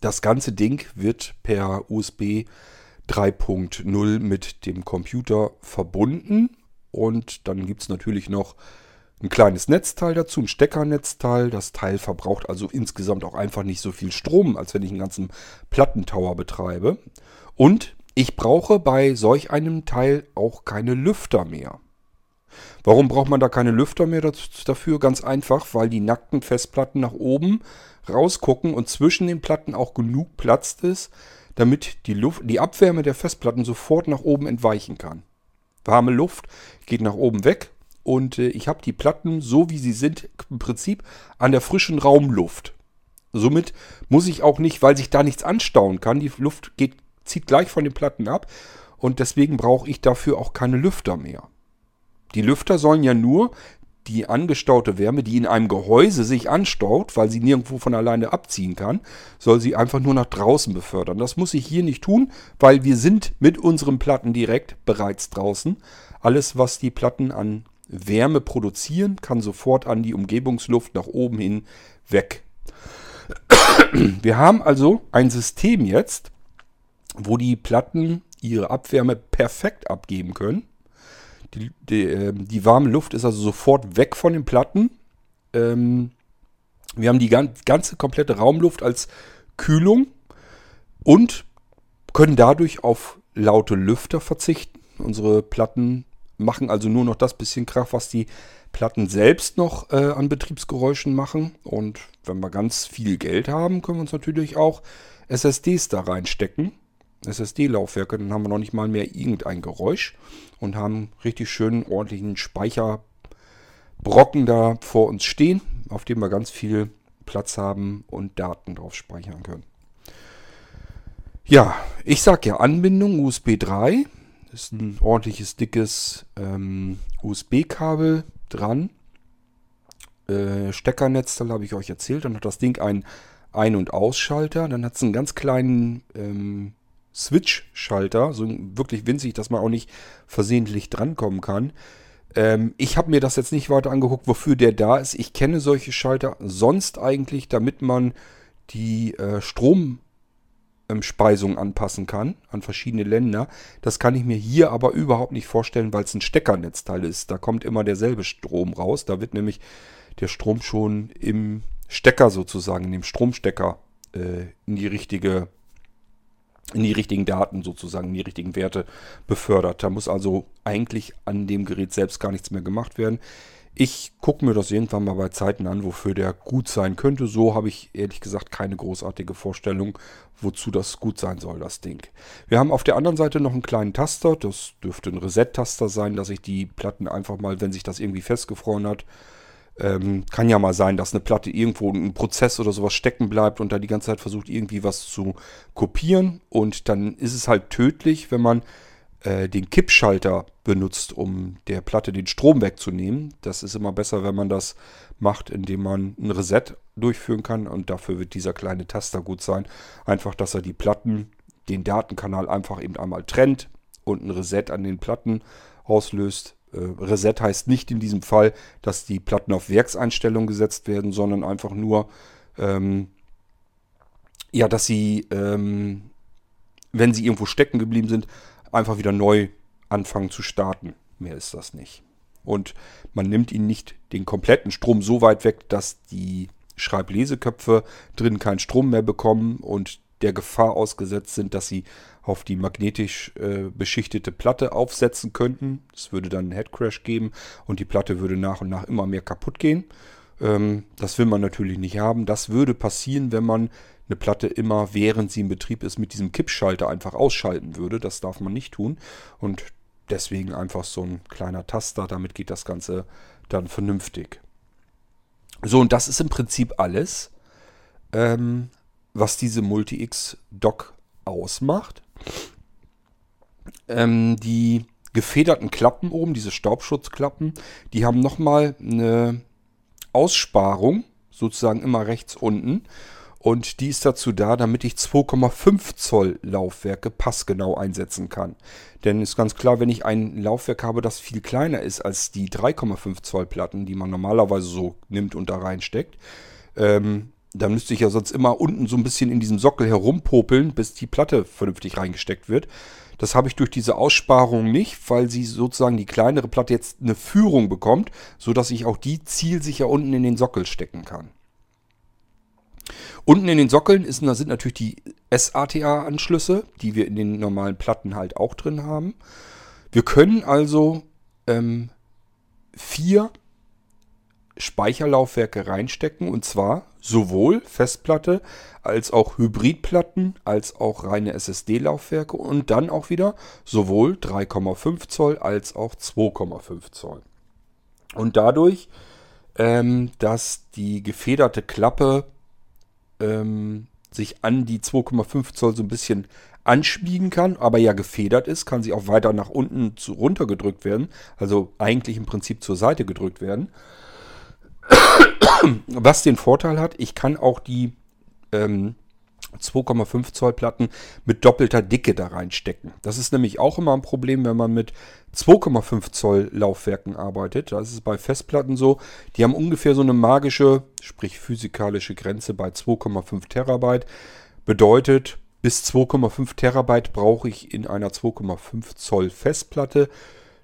das ganze Ding wird per USB 3.0 mit dem Computer verbunden. Und dann gibt es natürlich noch ein kleines Netzteil dazu, ein Steckernetzteil. Das Teil verbraucht also insgesamt auch einfach nicht so viel Strom, als wenn ich einen ganzen Plattentower betreibe. Und ich brauche bei solch einem Teil auch keine Lüfter mehr. Warum braucht man da keine Lüfter mehr dafür? Ganz einfach, weil die nackten Festplatten nach oben rausgucken und zwischen den Platten auch genug Platz ist, damit die, Luft, die Abwärme der Festplatten sofort nach oben entweichen kann. Warme Luft geht nach oben weg und äh, ich habe die Platten so wie sie sind im Prinzip an der frischen Raumluft. Somit muss ich auch nicht, weil sich da nichts anstauen kann, die Luft geht, zieht gleich von den Platten ab und deswegen brauche ich dafür auch keine Lüfter mehr. Die Lüfter sollen ja nur die angestaute Wärme, die in einem Gehäuse sich anstaut, weil sie nirgendwo von alleine abziehen kann, soll sie einfach nur nach draußen befördern. Das muss ich hier nicht tun, weil wir sind mit unseren Platten direkt bereits draußen. Alles, was die Platten an Wärme produzieren, kann sofort an die Umgebungsluft nach oben hin weg. Wir haben also ein System jetzt, wo die Platten ihre Abwärme perfekt abgeben können die, die, äh, die warme Luft ist also sofort weg von den Platten. Ähm, wir haben die ganze komplette Raumluft als Kühlung und können dadurch auf laute Lüfter verzichten. Unsere Platten machen also nur noch das bisschen Kraft, was die Platten selbst noch äh, an Betriebsgeräuschen machen. Und wenn wir ganz viel Geld haben, können wir uns natürlich auch SSDs da reinstecken. SSD-Laufwerke, dann haben wir noch nicht mal mehr irgendein Geräusch und haben richtig schön ordentlichen Speicherbrocken da vor uns stehen, auf dem wir ganz viel Platz haben und Daten drauf speichern können. Ja, ich sage ja Anbindung USB 3. Ist ein ordentliches, dickes ähm, USB-Kabel dran. Äh, Steckernetzteil habe ich euch erzählt. Dann hat das Ding einen Ein- und Ausschalter. Dann hat es einen ganz kleinen ähm, Switch-Schalter, so wirklich winzig, dass man auch nicht versehentlich drankommen kann. Ähm, ich habe mir das jetzt nicht weiter angeguckt, wofür der da ist. Ich kenne solche Schalter sonst eigentlich, damit man die äh, Stromspeisung anpassen kann an verschiedene Länder. Das kann ich mir hier aber überhaupt nicht vorstellen, weil es ein Steckernetzteil ist. Da kommt immer derselbe Strom raus. Da wird nämlich der Strom schon im Stecker sozusagen, in dem Stromstecker äh, in die richtige in die richtigen Daten sozusagen, in die richtigen Werte befördert. Da muss also eigentlich an dem Gerät selbst gar nichts mehr gemacht werden. Ich gucke mir das irgendwann mal bei Zeiten an, wofür der gut sein könnte. So habe ich ehrlich gesagt keine großartige Vorstellung, wozu das gut sein soll, das Ding. Wir haben auf der anderen Seite noch einen kleinen Taster. Das dürfte ein Reset-Taster sein, dass ich die Platten einfach mal, wenn sich das irgendwie festgefroren hat, ähm, kann ja mal sein, dass eine Platte irgendwo ein Prozess oder sowas stecken bleibt und da die ganze Zeit versucht, irgendwie was zu kopieren. Und dann ist es halt tödlich, wenn man äh, den Kippschalter benutzt, um der Platte den Strom wegzunehmen. Das ist immer besser, wenn man das macht, indem man ein Reset durchführen kann. Und dafür wird dieser kleine Taster gut sein. Einfach, dass er die Platten, den Datenkanal einfach eben einmal trennt und ein Reset an den Platten auslöst. Äh, Reset heißt nicht in diesem Fall, dass die Platten auf Werkseinstellung gesetzt werden, sondern einfach nur, ähm, ja, dass sie, ähm, wenn sie irgendwo stecken geblieben sind, einfach wieder neu anfangen zu starten. Mehr ist das nicht. Und man nimmt ihnen nicht den kompletten Strom so weit weg, dass die Schreibleseköpfe drin keinen Strom mehr bekommen und der Gefahr ausgesetzt sind, dass sie auf die magnetisch äh, beschichtete Platte aufsetzen könnten. Es würde dann einen Headcrash geben und die Platte würde nach und nach immer mehr kaputt gehen. Ähm, das will man natürlich nicht haben. Das würde passieren, wenn man eine Platte immer, während sie in Betrieb ist, mit diesem Kippschalter einfach ausschalten würde. Das darf man nicht tun. Und deswegen einfach so ein kleiner Taster. Damit geht das Ganze dann vernünftig. So, und das ist im Prinzip alles, ähm, was diese Multi-X-Dock ausmacht. Ähm, die gefederten Klappen oben, diese Staubschutzklappen, die haben nochmal eine Aussparung, sozusagen immer rechts unten. Und die ist dazu da, damit ich 2,5 Zoll Laufwerke passgenau einsetzen kann. Denn ist ganz klar, wenn ich ein Laufwerk habe, das viel kleiner ist als die 3,5 Zoll Platten, die man normalerweise so nimmt und da reinsteckt, ähm, da müsste ich ja sonst immer unten so ein bisschen in diesem Sockel herumpopeln, bis die Platte vernünftig reingesteckt wird. Das habe ich durch diese Aussparung nicht, weil sie sozusagen die kleinere Platte jetzt eine Führung bekommt, sodass ich auch die zielsicher unten in den Sockel stecken kann. Unten in den Sockeln ist, da sind natürlich die SATA-Anschlüsse, die wir in den normalen Platten halt auch drin haben. Wir können also ähm, vier Speicherlaufwerke reinstecken und zwar sowohl Festplatte als auch Hybridplatten als auch reine SSD-Laufwerke und dann auch wieder sowohl 3,5 Zoll als auch 2,5 Zoll. Und dadurch, ähm, dass die gefederte Klappe ähm, sich an die 2,5 Zoll so ein bisschen anschmiegen kann, aber ja gefedert ist, kann sie auch weiter nach unten zu, runter gedrückt werden, also eigentlich im Prinzip zur Seite gedrückt werden. Was den Vorteil hat, ich kann auch die ähm, 2,5 Zoll Platten mit doppelter Dicke da reinstecken. Das ist nämlich auch immer ein Problem, wenn man mit 2,5 Zoll Laufwerken arbeitet. Das ist bei Festplatten so. Die haben ungefähr so eine magische, sprich physikalische Grenze bei 2,5 Terabyte. Bedeutet, bis 2,5 Terabyte brauche ich in einer 2,5 Zoll Festplatte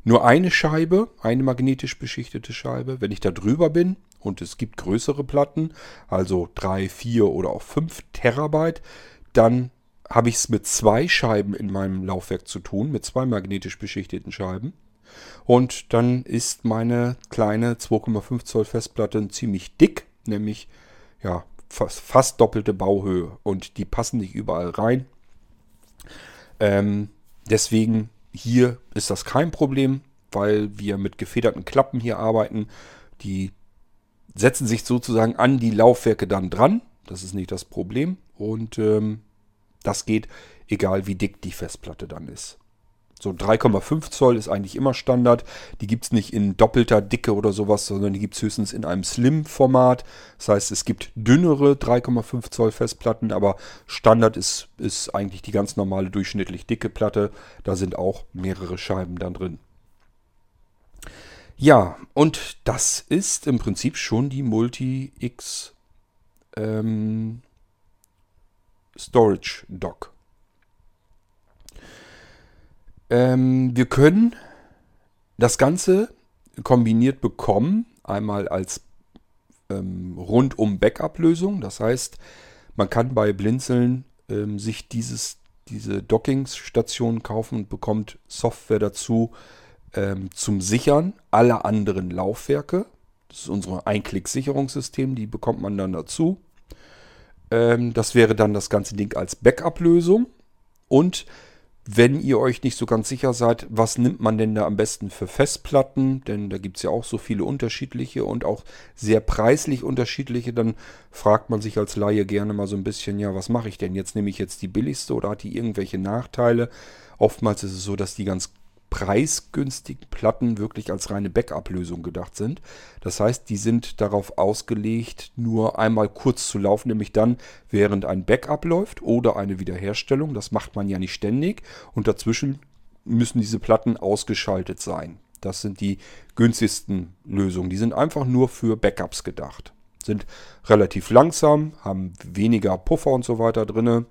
nur eine Scheibe, eine magnetisch beschichtete Scheibe. Wenn ich da drüber bin, und es gibt größere Platten, also 3, 4 oder auch 5 Terabyte, dann habe ich es mit zwei Scheiben in meinem Laufwerk zu tun, mit zwei magnetisch beschichteten Scheiben. Und dann ist meine kleine 2,5 Zoll Festplatte ziemlich dick, nämlich ja, fast, fast doppelte Bauhöhe. Und die passen nicht überall rein. Ähm, deswegen hier ist das kein Problem, weil wir mit gefederten Klappen hier arbeiten. Die setzen sich sozusagen an die Laufwerke dann dran. Das ist nicht das Problem. Und ähm, das geht, egal wie dick die Festplatte dann ist. So 3,5 Zoll ist eigentlich immer Standard. Die gibt es nicht in doppelter Dicke oder sowas, sondern die gibt es höchstens in einem Slim-Format. Das heißt, es gibt dünnere 3,5 Zoll Festplatten, aber Standard ist, ist eigentlich die ganz normale durchschnittlich dicke Platte. Da sind auch mehrere Scheiben dann drin. Ja, und das ist im Prinzip schon die Multi-X ähm, Storage Dock. Ähm, wir können das Ganze kombiniert bekommen, einmal als ähm, rundum Backup-Lösung. Das heißt, man kann bei Blinzeln ähm, sich dieses, diese Dockingstation kaufen und bekommt Software dazu, ähm, zum Sichern aller anderen Laufwerke. Das ist unser Einklick-Sicherungssystem, die bekommt man dann dazu. Ähm, das wäre dann das ganze Ding als Backup-Lösung. Und wenn ihr euch nicht so ganz sicher seid, was nimmt man denn da am besten für Festplatten, denn da gibt es ja auch so viele unterschiedliche und auch sehr preislich unterschiedliche, dann fragt man sich als Laie gerne mal so ein bisschen, ja, was mache ich denn jetzt? Nehme ich jetzt die billigste oder hat die irgendwelche Nachteile? Oftmals ist es so, dass die ganz preisgünstigen Platten wirklich als reine Backup-Lösung gedacht sind. Das heißt, die sind darauf ausgelegt, nur einmal kurz zu laufen, nämlich dann, während ein Backup läuft oder eine Wiederherstellung. Das macht man ja nicht ständig. Und dazwischen müssen diese Platten ausgeschaltet sein. Das sind die günstigsten Lösungen. Die sind einfach nur für Backups gedacht. Sind relativ langsam, haben weniger Puffer und so weiter drin.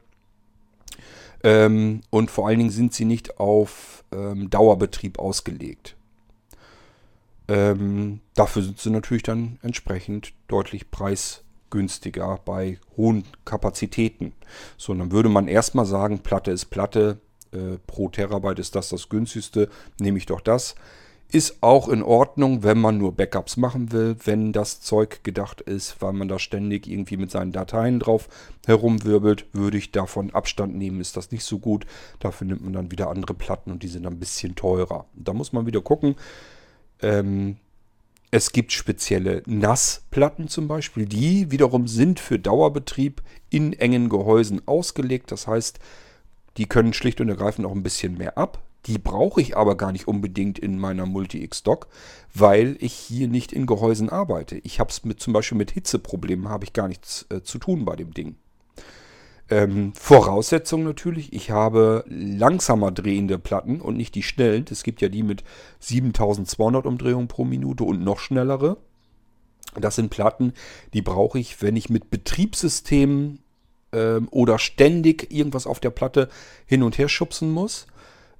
Ähm, und vor allen Dingen sind sie nicht auf ähm, Dauerbetrieb ausgelegt. Ähm, dafür sind sie natürlich dann entsprechend deutlich preisgünstiger bei hohen Kapazitäten. So, dann würde man erstmal sagen, Platte ist Platte, äh, pro Terabyte ist das das günstigste, nehme ich doch das. Ist auch in Ordnung, wenn man nur Backups machen will, wenn das Zeug gedacht ist, weil man da ständig irgendwie mit seinen Dateien drauf herumwirbelt, würde ich davon Abstand nehmen, ist das nicht so gut. Dafür nimmt man dann wieder andere Platten und die sind dann ein bisschen teurer. Da muss man wieder gucken. Ähm, es gibt spezielle Nassplatten zum Beispiel, die wiederum sind für Dauerbetrieb in engen Gehäusen ausgelegt. Das heißt, die können schlicht und ergreifend auch ein bisschen mehr ab. Die brauche ich aber gar nicht unbedingt in meiner Multi-X-Dock, weil ich hier nicht in Gehäusen arbeite. Ich habe es zum Beispiel mit Hitzeproblemen habe ich gar nichts äh, zu tun bei dem Ding. Ähm, Voraussetzung natürlich, ich habe langsamer drehende Platten und nicht die schnellen. Es gibt ja die mit 7200 Umdrehungen pro Minute und noch schnellere. Das sind Platten, die brauche ich, wenn ich mit Betriebssystemen ähm, oder ständig irgendwas auf der Platte hin und her schubsen muss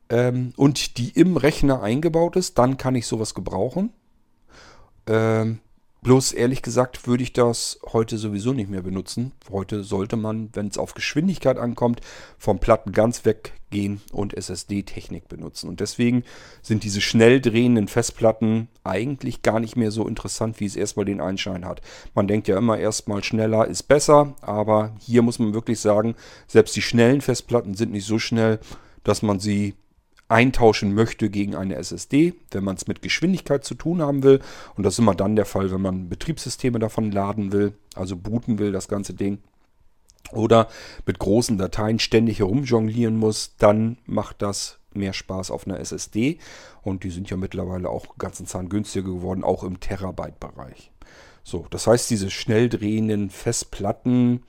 ähm, und die im Rechner eingebaut ist, dann kann ich sowas gebrauchen. Ähm, bloß ehrlich gesagt würde ich das heute sowieso nicht mehr benutzen. Heute sollte man, wenn es auf Geschwindigkeit ankommt, vom Platten ganz weggehen und SSD-Technik benutzen. Und deswegen sind diese schnell drehenden Festplatten eigentlich gar nicht mehr so interessant, wie es erstmal den Einschein hat. Man denkt ja immer erstmal schneller ist besser, aber hier muss man wirklich sagen, selbst die schnellen Festplatten sind nicht so schnell, dass man sie eintauschen möchte gegen eine SSD, wenn man es mit Geschwindigkeit zu tun haben will. Und das ist immer dann der Fall, wenn man Betriebssysteme davon laden will, also booten will, das ganze Ding. Oder mit großen Dateien ständig herumjonglieren muss, dann macht das mehr Spaß auf einer SSD. Und die sind ja mittlerweile auch ganzen Zahn günstiger geworden, auch im Terabyte-Bereich. So, das heißt, diese schnell drehenden Festplatten,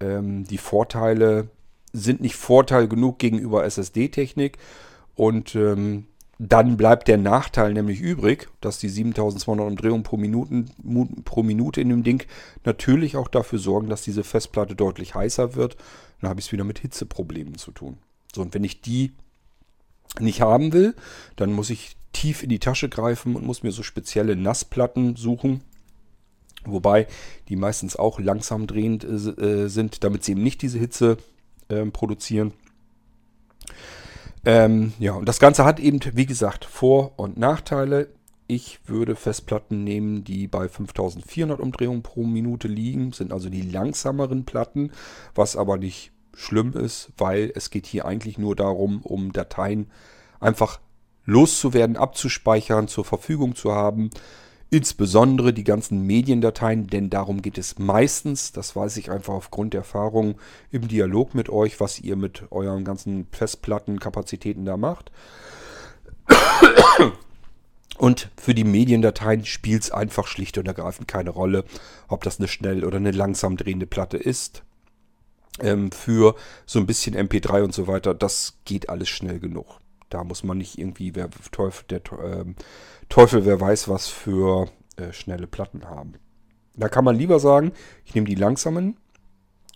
ähm, die Vorteile sind nicht Vorteil genug gegenüber SSD-Technik, und ähm, dann bleibt der Nachteil nämlich übrig, dass die 7200 Umdrehungen pro, Minuten, pro Minute in dem Ding natürlich auch dafür sorgen, dass diese Festplatte deutlich heißer wird. Dann habe ich es wieder mit Hitzeproblemen zu tun. So, und wenn ich die nicht haben will, dann muss ich tief in die Tasche greifen und muss mir so spezielle Nassplatten suchen. Wobei die meistens auch langsam drehend äh, sind, damit sie eben nicht diese Hitze äh, produzieren. Ähm, ja, und das Ganze hat eben, wie gesagt, Vor- und Nachteile. Ich würde Festplatten nehmen, die bei 5400 Umdrehungen pro Minute liegen, sind also die langsameren Platten, was aber nicht schlimm ist, weil es geht hier eigentlich nur darum, um Dateien einfach loszuwerden, abzuspeichern, zur Verfügung zu haben insbesondere die ganzen Mediendateien, denn darum geht es meistens, das weiß ich einfach aufgrund der Erfahrung im Dialog mit euch, was ihr mit euren ganzen Festplattenkapazitäten da macht. Und für die Mediendateien spielt es einfach schlicht und ergreifend keine Rolle, ob das eine schnell oder eine langsam drehende Platte ist. Ähm, für so ein bisschen MP3 und so weiter, das geht alles schnell genug. Da muss man nicht irgendwie, wer Teufel, der, äh, Teufel, wer weiß, was für äh, schnelle Platten haben. Da kann man lieber sagen, ich nehme die langsamen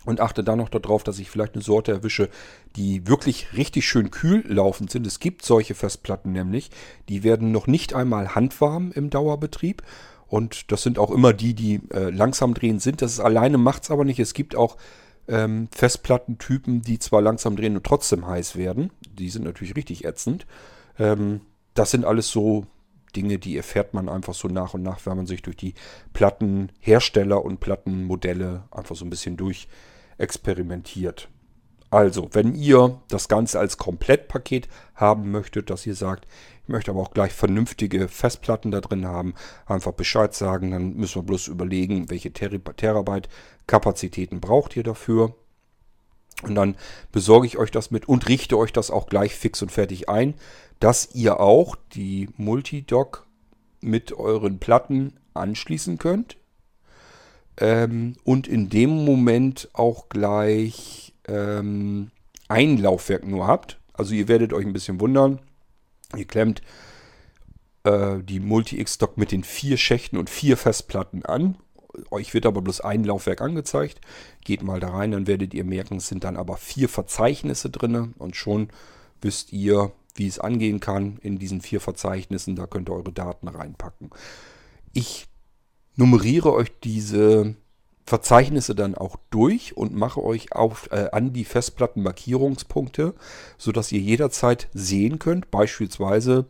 und achte dann noch darauf, dass ich vielleicht eine Sorte erwische, die wirklich richtig schön kühl laufend sind. Es gibt solche Festplatten nämlich, die werden noch nicht einmal handwarm im Dauerbetrieb. Und das sind auch immer die, die äh, langsam drehen sind. Das ist alleine macht es aber nicht. Es gibt auch ähm, Festplattentypen, die zwar langsam drehen und trotzdem heiß werden. Die sind natürlich richtig ätzend. Ähm, das sind alles so Dinge, die erfährt man einfach so nach und nach, wenn man sich durch die Plattenhersteller und Plattenmodelle einfach so ein bisschen durch experimentiert. Also, wenn ihr das Ganze als Komplettpaket haben möchtet, dass ihr sagt, ich möchte aber auch gleich vernünftige Festplatten da drin haben, einfach Bescheid sagen, dann müssen wir bloß überlegen, welche Terabyte Kapazitäten braucht ihr dafür. Und dann besorge ich euch das mit und richte euch das auch gleich fix und fertig ein dass ihr auch die Multidock mit euren Platten anschließen könnt. Ähm, und in dem Moment auch gleich ähm, ein Laufwerk nur habt. Also ihr werdet euch ein bisschen wundern. Ihr klemmt äh, die Multi-X-Dock mit den vier Schächten und vier Festplatten an. Euch wird aber bloß ein Laufwerk angezeigt. Geht mal da rein, dann werdet ihr merken, es sind dann aber vier Verzeichnisse drin und schon wisst ihr, wie es angehen kann in diesen vier Verzeichnissen. Da könnt ihr eure Daten reinpacken. Ich nummeriere euch diese Verzeichnisse dann auch durch und mache euch auf, äh, an die Festplatten Markierungspunkte, sodass ihr jederzeit sehen könnt, beispielsweise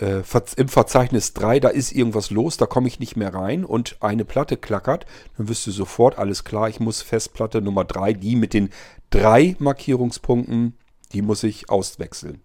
äh, im Verzeichnis 3, da ist irgendwas los, da komme ich nicht mehr rein und eine Platte klackert, dann wirst du sofort, alles klar, ich muss Festplatte Nummer 3, die mit den drei Markierungspunkten, die muss ich auswechseln.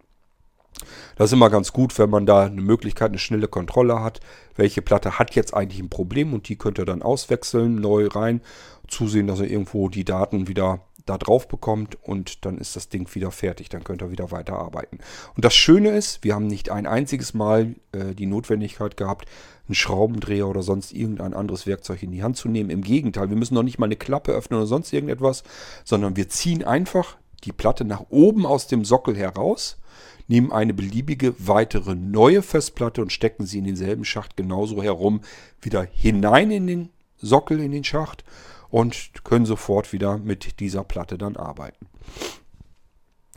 Das ist immer ganz gut, wenn man da eine Möglichkeit, eine schnelle Kontrolle hat. Welche Platte hat jetzt eigentlich ein Problem und die könnt ihr dann auswechseln, neu rein, zusehen, dass ihr irgendwo die Daten wieder da drauf bekommt und dann ist das Ding wieder fertig. Dann könnt ihr wieder weiterarbeiten. Und das Schöne ist, wir haben nicht ein einziges Mal äh, die Notwendigkeit gehabt, einen Schraubendreher oder sonst irgendein anderes Werkzeug in die Hand zu nehmen. Im Gegenteil, wir müssen noch nicht mal eine Klappe öffnen oder sonst irgendetwas, sondern wir ziehen einfach die Platte nach oben aus dem Sockel heraus nehmen eine beliebige weitere neue Festplatte und stecken sie in denselben Schacht genauso herum wieder hinein in den Sockel, in den Schacht und können sofort wieder mit dieser Platte dann arbeiten.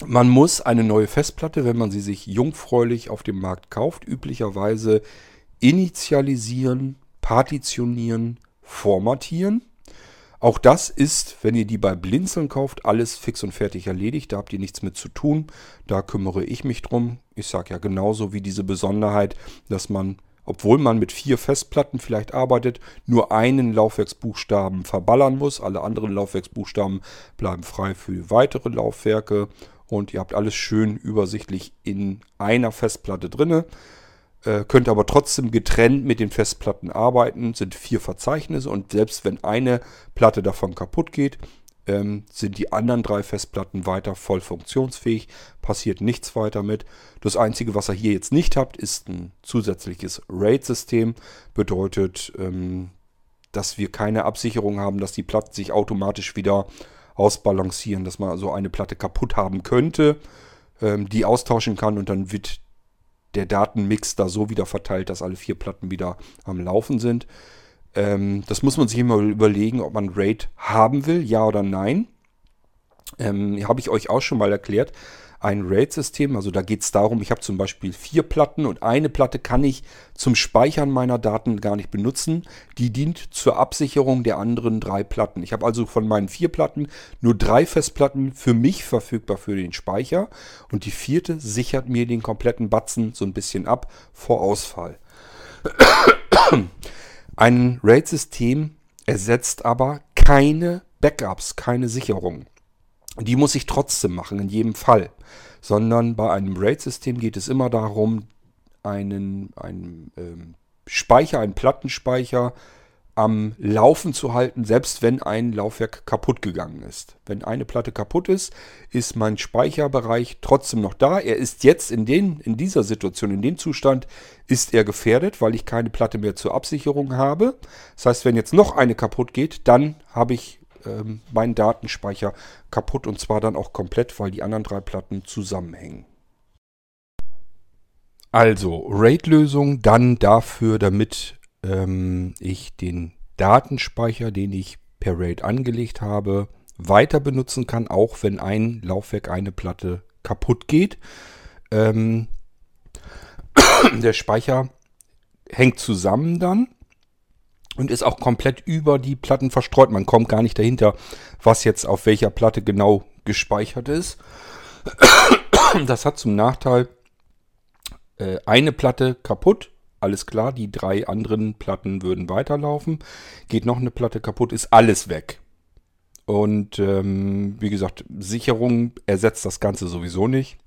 Man muss eine neue Festplatte, wenn man sie sich jungfräulich auf dem Markt kauft, üblicherweise initialisieren, partitionieren, formatieren. Auch das ist, wenn ihr die bei Blinzeln kauft, alles fix und fertig erledigt. Da habt ihr nichts mit zu tun. Da kümmere ich mich drum. Ich sage ja genauso wie diese Besonderheit, dass man, obwohl man mit vier Festplatten vielleicht arbeitet, nur einen Laufwerksbuchstaben verballern muss. Alle anderen Laufwerksbuchstaben bleiben frei für weitere Laufwerke. Und ihr habt alles schön übersichtlich in einer Festplatte drinne. Äh, könnt aber trotzdem getrennt mit den Festplatten arbeiten, sind vier Verzeichnisse und selbst wenn eine Platte davon kaputt geht, ähm, sind die anderen drei Festplatten weiter voll funktionsfähig, passiert nichts weiter mit. Das Einzige, was ihr hier jetzt nicht habt, ist ein zusätzliches RAID-System, bedeutet, ähm, dass wir keine Absicherung haben, dass die Platten sich automatisch wieder ausbalancieren, dass man also eine Platte kaputt haben könnte, ähm, die austauschen kann und dann wird der Datenmix da so wieder verteilt, dass alle vier Platten wieder am Laufen sind. Ähm, das muss man sich immer überlegen, ob man RAID haben will, ja oder nein. Ähm, Habe ich euch auch schon mal erklärt ein RAID-System. Also da geht es darum, ich habe zum Beispiel vier Platten und eine Platte kann ich zum Speichern meiner Daten gar nicht benutzen. Die dient zur Absicherung der anderen drei Platten. Ich habe also von meinen vier Platten nur drei Festplatten für mich verfügbar für den Speicher und die vierte sichert mir den kompletten Batzen so ein bisschen ab vor Ausfall. Ein RAID-System ersetzt aber keine Backups, keine Sicherung. Die muss ich trotzdem machen, in jedem Fall. Sondern bei einem RAID-System geht es immer darum, einen, einen ähm, Speicher, einen Plattenspeicher am Laufen zu halten, selbst wenn ein Laufwerk kaputt gegangen ist. Wenn eine Platte kaputt ist, ist mein Speicherbereich trotzdem noch da. Er ist jetzt in, den, in dieser Situation, in dem Zustand, ist er gefährdet, weil ich keine Platte mehr zur Absicherung habe. Das heißt, wenn jetzt noch eine kaputt geht, dann habe ich ähm, mein Datenspeicher kaputt und zwar dann auch komplett, weil die anderen drei Platten zusammenhängen. Also RAID-Lösung dann dafür, damit ähm, ich den Datenspeicher, den ich per RAID angelegt habe, weiter benutzen kann, auch wenn ein Laufwerk, eine Platte kaputt geht. Ähm, der Speicher hängt zusammen dann und ist auch komplett über die Platten verstreut. Man kommt gar nicht dahinter, was jetzt auf welcher Platte genau gespeichert ist. Das hat zum Nachteil, äh, eine Platte kaputt, alles klar, die drei anderen Platten würden weiterlaufen. Geht noch eine Platte kaputt, ist alles weg. Und ähm, wie gesagt, Sicherung ersetzt das Ganze sowieso nicht.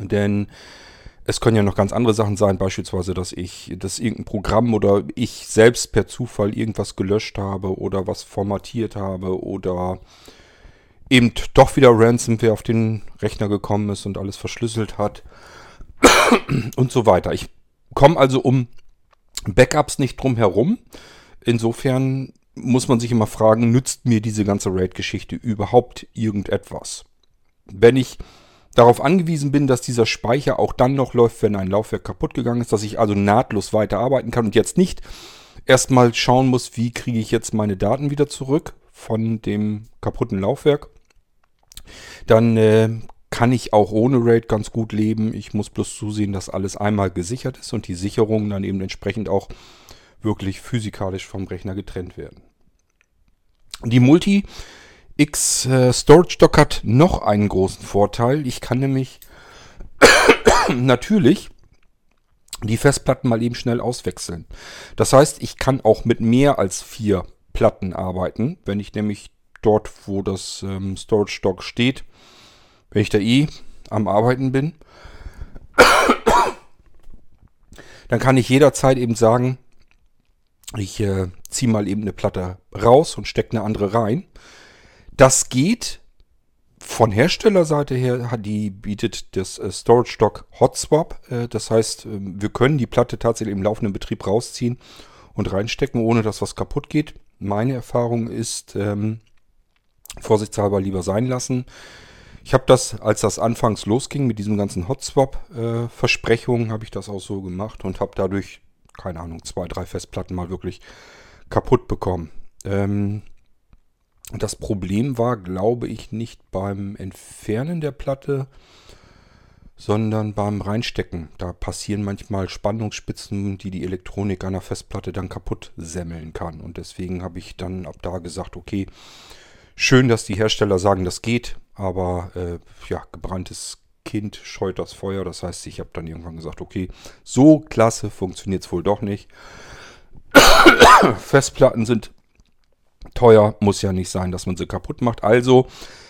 Denn es können ja noch ganz andere Sachen sein, beispielsweise, dass ich, dass irgendein Programm oder ich selbst per Zufall irgendwas gelöscht habe oder was formatiert habe oder eben doch wieder Ransomware auf den Rechner gekommen ist und alles verschlüsselt hat und so weiter. Ich komme also um Backups nicht drum herum. Insofern muss man sich immer fragen, nützt mir diese ganze RAID-Geschichte überhaupt irgendetwas? Wenn ich darauf angewiesen bin, dass dieser Speicher auch dann noch läuft, wenn ein Laufwerk kaputt gegangen ist, dass ich also nahtlos weiterarbeiten kann und jetzt nicht erstmal schauen muss, wie kriege ich jetzt meine Daten wieder zurück von dem kaputten Laufwerk. Dann äh, kann ich auch ohne RAID ganz gut leben. Ich muss bloß zusehen, dass alles einmal gesichert ist und die Sicherungen dann eben entsprechend auch wirklich physikalisch vom Rechner getrennt werden. Die Multi-X äh, Storage Dock hat noch einen großen Vorteil. Ich kann nämlich natürlich die Festplatten mal eben schnell auswechseln. Das heißt, ich kann auch mit mehr als vier Platten arbeiten, wenn ich nämlich dort, wo das ähm, Storage Dock steht, wenn ich da eh am Arbeiten bin, dann kann ich jederzeit eben sagen, ich äh, ziehe mal eben eine Platte raus und stecke eine andere rein. Das geht von Herstellerseite her, die bietet das äh, Storage Dock Hot Swap. Äh, das heißt, äh, wir können die Platte tatsächlich im laufenden Betrieb rausziehen und reinstecken, ohne dass was kaputt geht. Meine Erfahrung ist, ähm, vorsichtshalber lieber sein lassen. Ich habe das, als das anfangs losging mit diesem ganzen Hotswap-Versprechungen, äh, habe ich das auch so gemacht und habe dadurch, keine Ahnung, zwei, drei Festplatten mal wirklich kaputt bekommen. Ähm, das Problem war, glaube ich, nicht beim Entfernen der Platte, sondern beim Reinstecken. Da passieren manchmal Spannungsspitzen, die die Elektronik einer Festplatte dann kaputt semmeln kann. Und deswegen habe ich dann ab da gesagt, okay, schön, dass die Hersteller sagen, das geht. Aber äh, ja, gebranntes Kind scheut das Feuer. Das heißt, ich habe dann irgendwann gesagt, okay, so klasse funktioniert es wohl doch nicht. Festplatten sind teuer, muss ja nicht sein, dass man sie kaputt macht. Also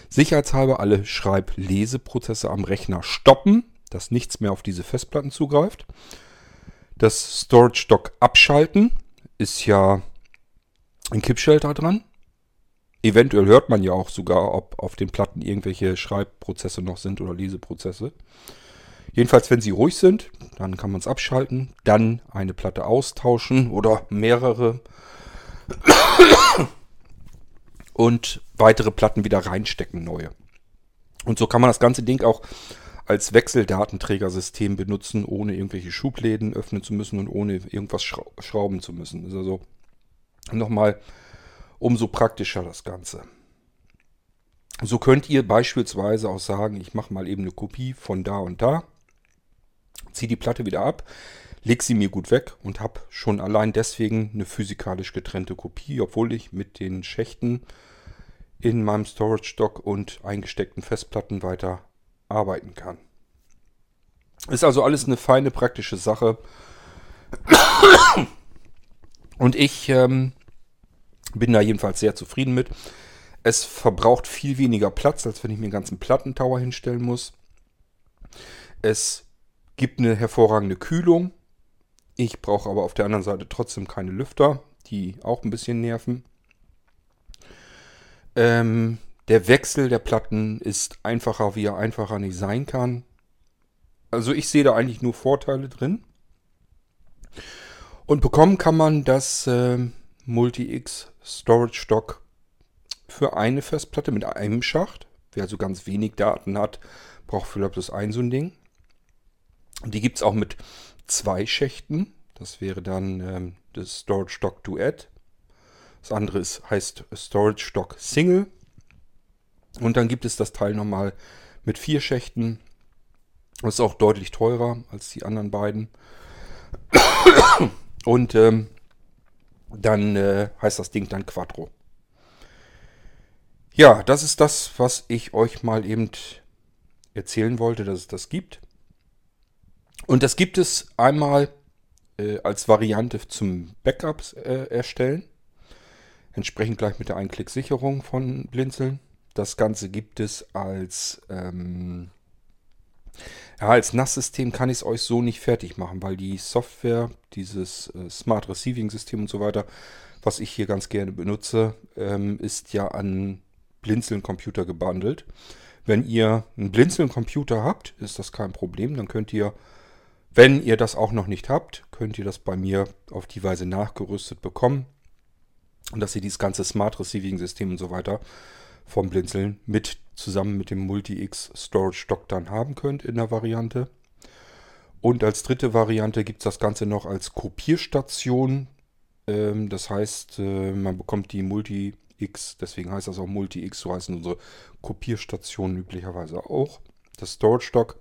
sicherheitshalber alle Schreib-Leseprozesse am Rechner stoppen, dass nichts mehr auf diese Festplatten zugreift. Das Storage Dock abschalten ist ja ein Kippschalter dran. Eventuell hört man ja auch sogar, ob auf den Platten irgendwelche Schreibprozesse noch sind oder Leseprozesse. Jedenfalls, wenn sie ruhig sind, dann kann man es abschalten, dann eine Platte austauschen oder mehrere und weitere Platten wieder reinstecken, neue. Und so kann man das ganze Ding auch als Wechseldatenträgersystem benutzen, ohne irgendwelche Schubläden öffnen zu müssen und ohne irgendwas schrauben zu müssen. Das ist also nochmal umso praktischer das Ganze. So könnt ihr beispielsweise auch sagen, ich mache mal eben eine Kopie von da und da, ziehe die Platte wieder ab, leg sie mir gut weg und habe schon allein deswegen eine physikalisch getrennte Kopie, obwohl ich mit den Schächten in meinem Storage Dock und eingesteckten Festplatten weiter arbeiten kann. Ist also alles eine feine praktische Sache. Und ich ähm, bin da jedenfalls sehr zufrieden mit. Es verbraucht viel weniger Platz, als wenn ich mir einen ganzen Plattentower hinstellen muss. Es gibt eine hervorragende Kühlung. Ich brauche aber auf der anderen Seite trotzdem keine Lüfter, die auch ein bisschen nerven. Ähm, der Wechsel der Platten ist einfacher, wie er einfacher nicht sein kann. Also ich sehe da eigentlich nur Vorteile drin. Und bekommen kann man das äh, Multi-X Storage Stock für eine Festplatte mit einem Schacht. Wer also ganz wenig Daten hat, braucht vielleicht bloß ein so ein Ding. Die gibt es auch mit zwei Schächten. Das wäre dann ähm, das Storage Stock Duet. Das andere ist, heißt Storage Stock Single. Und dann gibt es das Teil nochmal mit vier Schächten. Das ist auch deutlich teurer als die anderen beiden. Und ähm, dann äh, heißt das Ding dann Quattro. Ja, das ist das, was ich euch mal eben erzählen wollte, dass es das gibt. Und das gibt es einmal äh, als Variante zum Backups äh, erstellen. Entsprechend gleich mit der Einklick-Sicherung von Blinzeln. Das Ganze gibt es als, ähm, ja, als NAS-System kann ich es euch so nicht fertig machen, weil die Software, dieses äh, Smart Receiving System und so weiter, was ich hier ganz gerne benutze, ähm, ist ja an Blinzeln-Computer gebundelt. Wenn ihr einen Blinzeln-Computer habt, ist das kein Problem. Dann könnt ihr, wenn ihr das auch noch nicht habt, könnt ihr das bei mir auf die Weise nachgerüstet bekommen. Und dass ihr dieses ganze Smart Receiving System und so weiter vom Blinzeln mit zusammen mit dem Multi-X Storage Dock dann haben könnt in der Variante. Und als dritte Variante gibt es das Ganze noch als Kopierstation. Ähm, das heißt, äh, man bekommt die Multi-X, deswegen heißt das auch Multi-X, so heißen unsere Kopierstationen üblicherweise auch. Das Storage Dock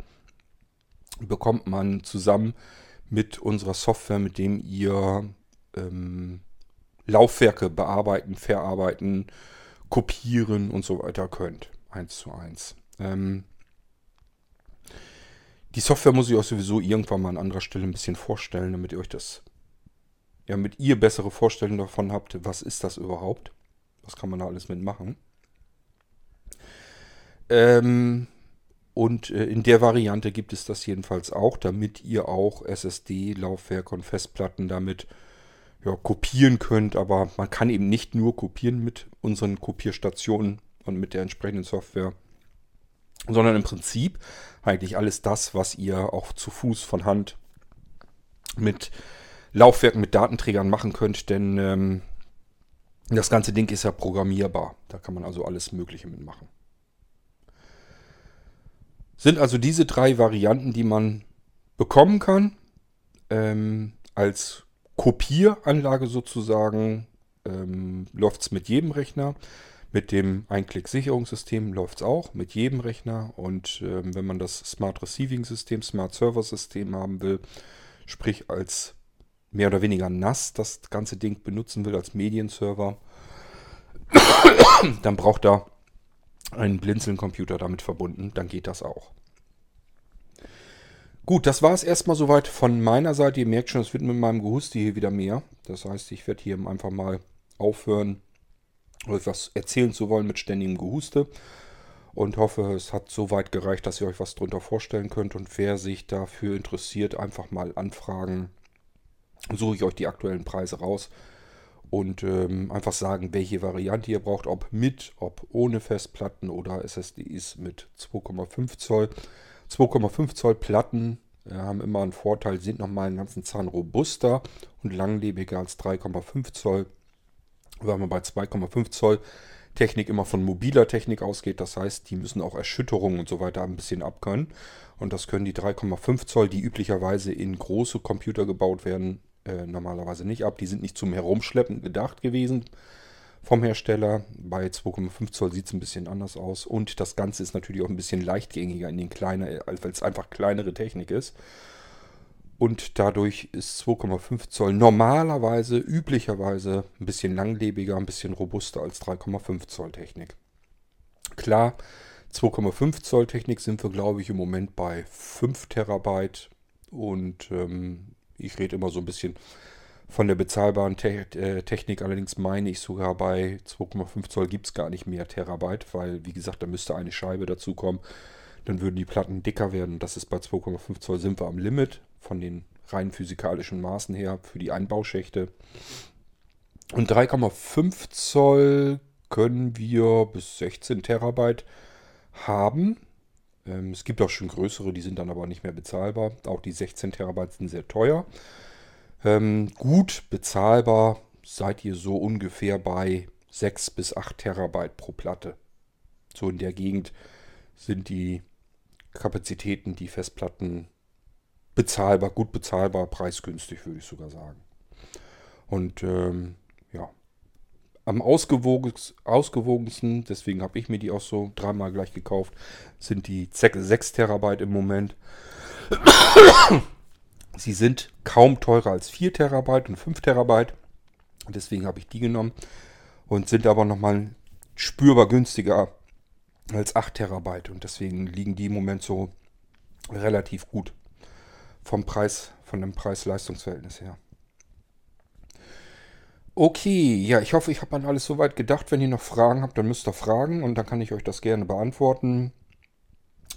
bekommt man zusammen mit unserer Software, mit dem ihr ähm, Laufwerke bearbeiten, verarbeiten, kopieren und so weiter könnt. Eins zu eins. Ähm, die Software muss ich euch sowieso irgendwann mal an anderer Stelle ein bisschen vorstellen, damit ihr euch das, ja, mit ihr bessere Vorstellungen davon habt, was ist das überhaupt? Was kann man da alles mitmachen? Ähm, und äh, in der Variante gibt es das jedenfalls auch, damit ihr auch SSD, Laufwerk und Festplatten damit ja, kopieren könnt. Aber man kann eben nicht nur kopieren mit unseren Kopierstationen und mit der entsprechenden Software, sondern im Prinzip eigentlich alles das, was ihr auch zu Fuß von Hand mit Laufwerken, mit Datenträgern machen könnt. Denn ähm, das ganze Ding ist ja programmierbar. Da kann man also alles Mögliche mitmachen. Sind also diese drei Varianten, die man bekommen kann. Ähm, als Kopieranlage sozusagen ähm, läuft es mit jedem Rechner. Mit dem Einklick-Sicherungssystem läuft es auch mit jedem Rechner. Und ähm, wenn man das Smart Receiving System, Smart Server System haben will, sprich als mehr oder weniger NAS das ganze Ding benutzen will als Medienserver, dann braucht er einen Blinzeln-Computer damit verbunden, dann geht das auch. Gut, das war es erstmal soweit von meiner Seite. Ihr merkt schon, es wird mit meinem Gehuste hier wieder mehr. Das heißt, ich werde hier einfach mal aufhören, euch was erzählen zu wollen mit ständigem Gehuste. Und hoffe, es hat soweit gereicht, dass ihr euch was drunter vorstellen könnt. Und wer sich dafür interessiert, einfach mal anfragen. Suche ich euch die aktuellen Preise raus und ähm, einfach sagen, welche Variante ihr braucht, ob mit, ob ohne Festplatten oder SSDs mit 2,5 Zoll. 2,5 Zoll Platten äh, haben immer einen Vorteil, sind nochmal einen ganzen Zahn robuster und langlebiger als 3,5 Zoll, weil man bei 2,5 Zoll Technik immer von mobiler Technik ausgeht. Das heißt, die müssen auch Erschütterungen und so weiter ein bisschen abkönnen. Und das können die 3,5 Zoll, die üblicherweise in große Computer gebaut werden, äh, normalerweise nicht ab. Die sind nicht zum Herumschleppen gedacht gewesen vom Hersteller. Bei 2,5 Zoll sieht es ein bisschen anders aus. Und das Ganze ist natürlich auch ein bisschen leichtgängiger in den kleinen, weil es einfach kleinere Technik ist. Und dadurch ist 2,5 Zoll normalerweise, üblicherweise ein bisschen langlebiger, ein bisschen robuster als 3,5 Zoll Technik. Klar, 2,5 Zoll Technik sind wir, glaube ich, im Moment bei 5 Terabyte. Und ähm, ich rede immer so ein bisschen von der bezahlbaren Te äh, Technik. Allerdings meine ich sogar bei 2,5 Zoll gibt es gar nicht mehr Terabyte, weil, wie gesagt, da müsste eine Scheibe dazukommen. Dann würden die Platten dicker werden. Das ist bei 2,5 Zoll sind wir am Limit von den rein physikalischen Maßen her für die Einbauschächte. Und 3,5 Zoll können wir bis 16 Terabyte haben. Ähm, es gibt auch schon größere, die sind dann aber nicht mehr bezahlbar. Auch die 16 Terabyte sind sehr teuer. Ähm, gut bezahlbar seid ihr so ungefähr bei 6 bis 8 Terabyte pro Platte. So in der Gegend sind die Kapazitäten, die Festplatten bezahlbar, gut bezahlbar, preisgünstig, würde ich sogar sagen. Und ähm, ja, am ausgewogensten, deswegen habe ich mir die auch so dreimal gleich gekauft, sind die 6 Terabyte im Moment. Sie sind kaum teurer als 4 Terabyte und 5 Terabyte. Deswegen habe ich die genommen. Und sind aber nochmal spürbar günstiger als 8 Terabyte. Und deswegen liegen die im Moment so relativ gut vom Preis, von dem Preis-Leistungs-Verhältnis her. Okay, ja, ich hoffe, ich habe an alles soweit gedacht. Wenn ihr noch Fragen habt, dann müsst ihr fragen und dann kann ich euch das gerne beantworten.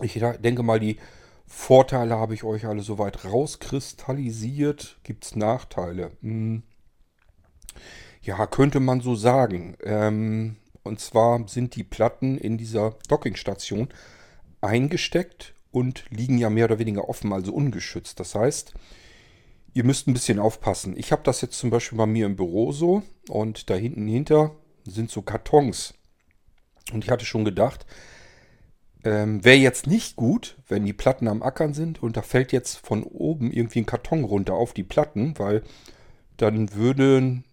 Ich denke mal, die Vorteile habe ich euch alle soweit rauskristallisiert. Gibt es Nachteile? Hm. Ja, könnte man so sagen. Ähm, und zwar sind die Platten in dieser Dockingstation eingesteckt und liegen ja mehr oder weniger offen, also ungeschützt. Das heißt, ihr müsst ein bisschen aufpassen. Ich habe das jetzt zum Beispiel bei mir im Büro so und da hinten hinter sind so Kartons. Und ich hatte schon gedacht, Ähm, Wäre jetzt nicht gut, wenn die Platten am Ackern sind und da fällt jetzt von oben irgendwie ein Karton runter auf die Platten, weil dann würde,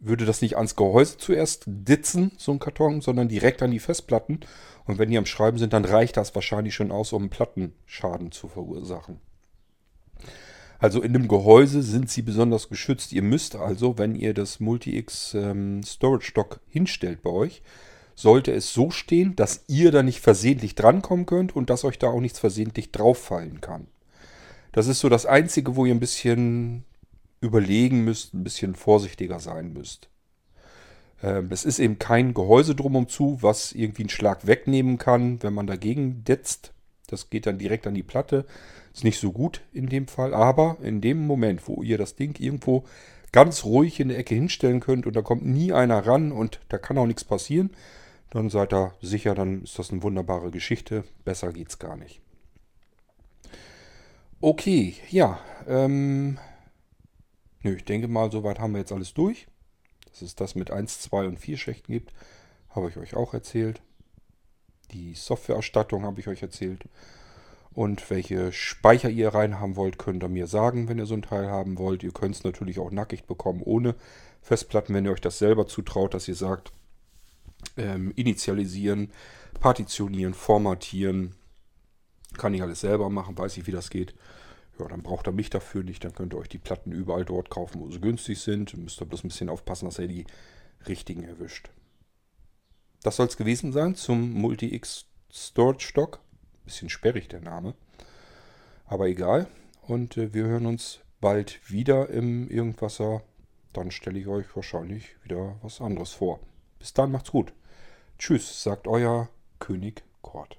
würde das nicht ans Gehäuse zuerst ditzen, so ein Karton, sondern direkt an die Festplatten. Und wenn die am Schreiben sind, dann reicht das wahrscheinlich schon aus, um einen Plattenschaden zu verursachen. Also in dem Gehäuse sind sie besonders geschützt. Ihr müsst also, wenn ihr das Multi-X ähm, Storage Dock hinstellt bei euch, sollte es so stehen, dass ihr da nicht versehentlich drankommen könnt und dass euch da auch nichts versehentlich drauffallen kann. Das ist so das Einzige, wo ihr ein bisschen überlegen müsst, ein bisschen vorsichtiger sein müsst. Ähm, es ist eben kein Gehäuse drumherum zu, was irgendwie einen Schlag wegnehmen kann, wenn man dagegen detzt. Das geht dann direkt an die Platte. Ist nicht so gut in dem Fall, aber in dem Moment, wo ihr das Ding irgendwo ganz ruhig in der Ecke hinstellen könnt und da kommt nie einer ran und da kann auch nichts passieren, dann seid ihr sicher, dann ist das eine wunderbare Geschichte. Besser geht's gar nicht. Okay, ja. Ähm, nö, ich denke mal, soweit haben wir jetzt alles durch. Dass es das mit 1, 2 und 4 Schächten gibt, habe ich euch auch erzählt. Die Softwareausstattung habe ich euch erzählt. Und welche Speicher ihr rein haben wollt, könnt ihr mir sagen, wenn ihr so ein Teil haben wollt. Ihr könnt es natürlich auch nackig bekommen ohne Festplatten, wenn ihr euch das selber zutraut, dass ihr sagt, ähm, initialisieren, partitionieren, formatieren. Kann ich alles selber machen, weiß ich, wie das geht. Ja, dann braucht ihr mich dafür nicht. Dann könnt ihr euch die Platten überall dort kaufen, wo sie günstig sind. Müsst ihr bloß ein bisschen aufpassen, dass ihr die richtigen erwischt. Das soll es gewesen sein zum Multi-X Storage Stock. Bisschen sperrig der Name. Aber egal. Und äh, wir hören uns bald wieder im Irgendwasser. Dann stelle ich euch wahrscheinlich wieder was anderes vor. Bis dann, macht's gut. Tschüss, sagt euer König Kort.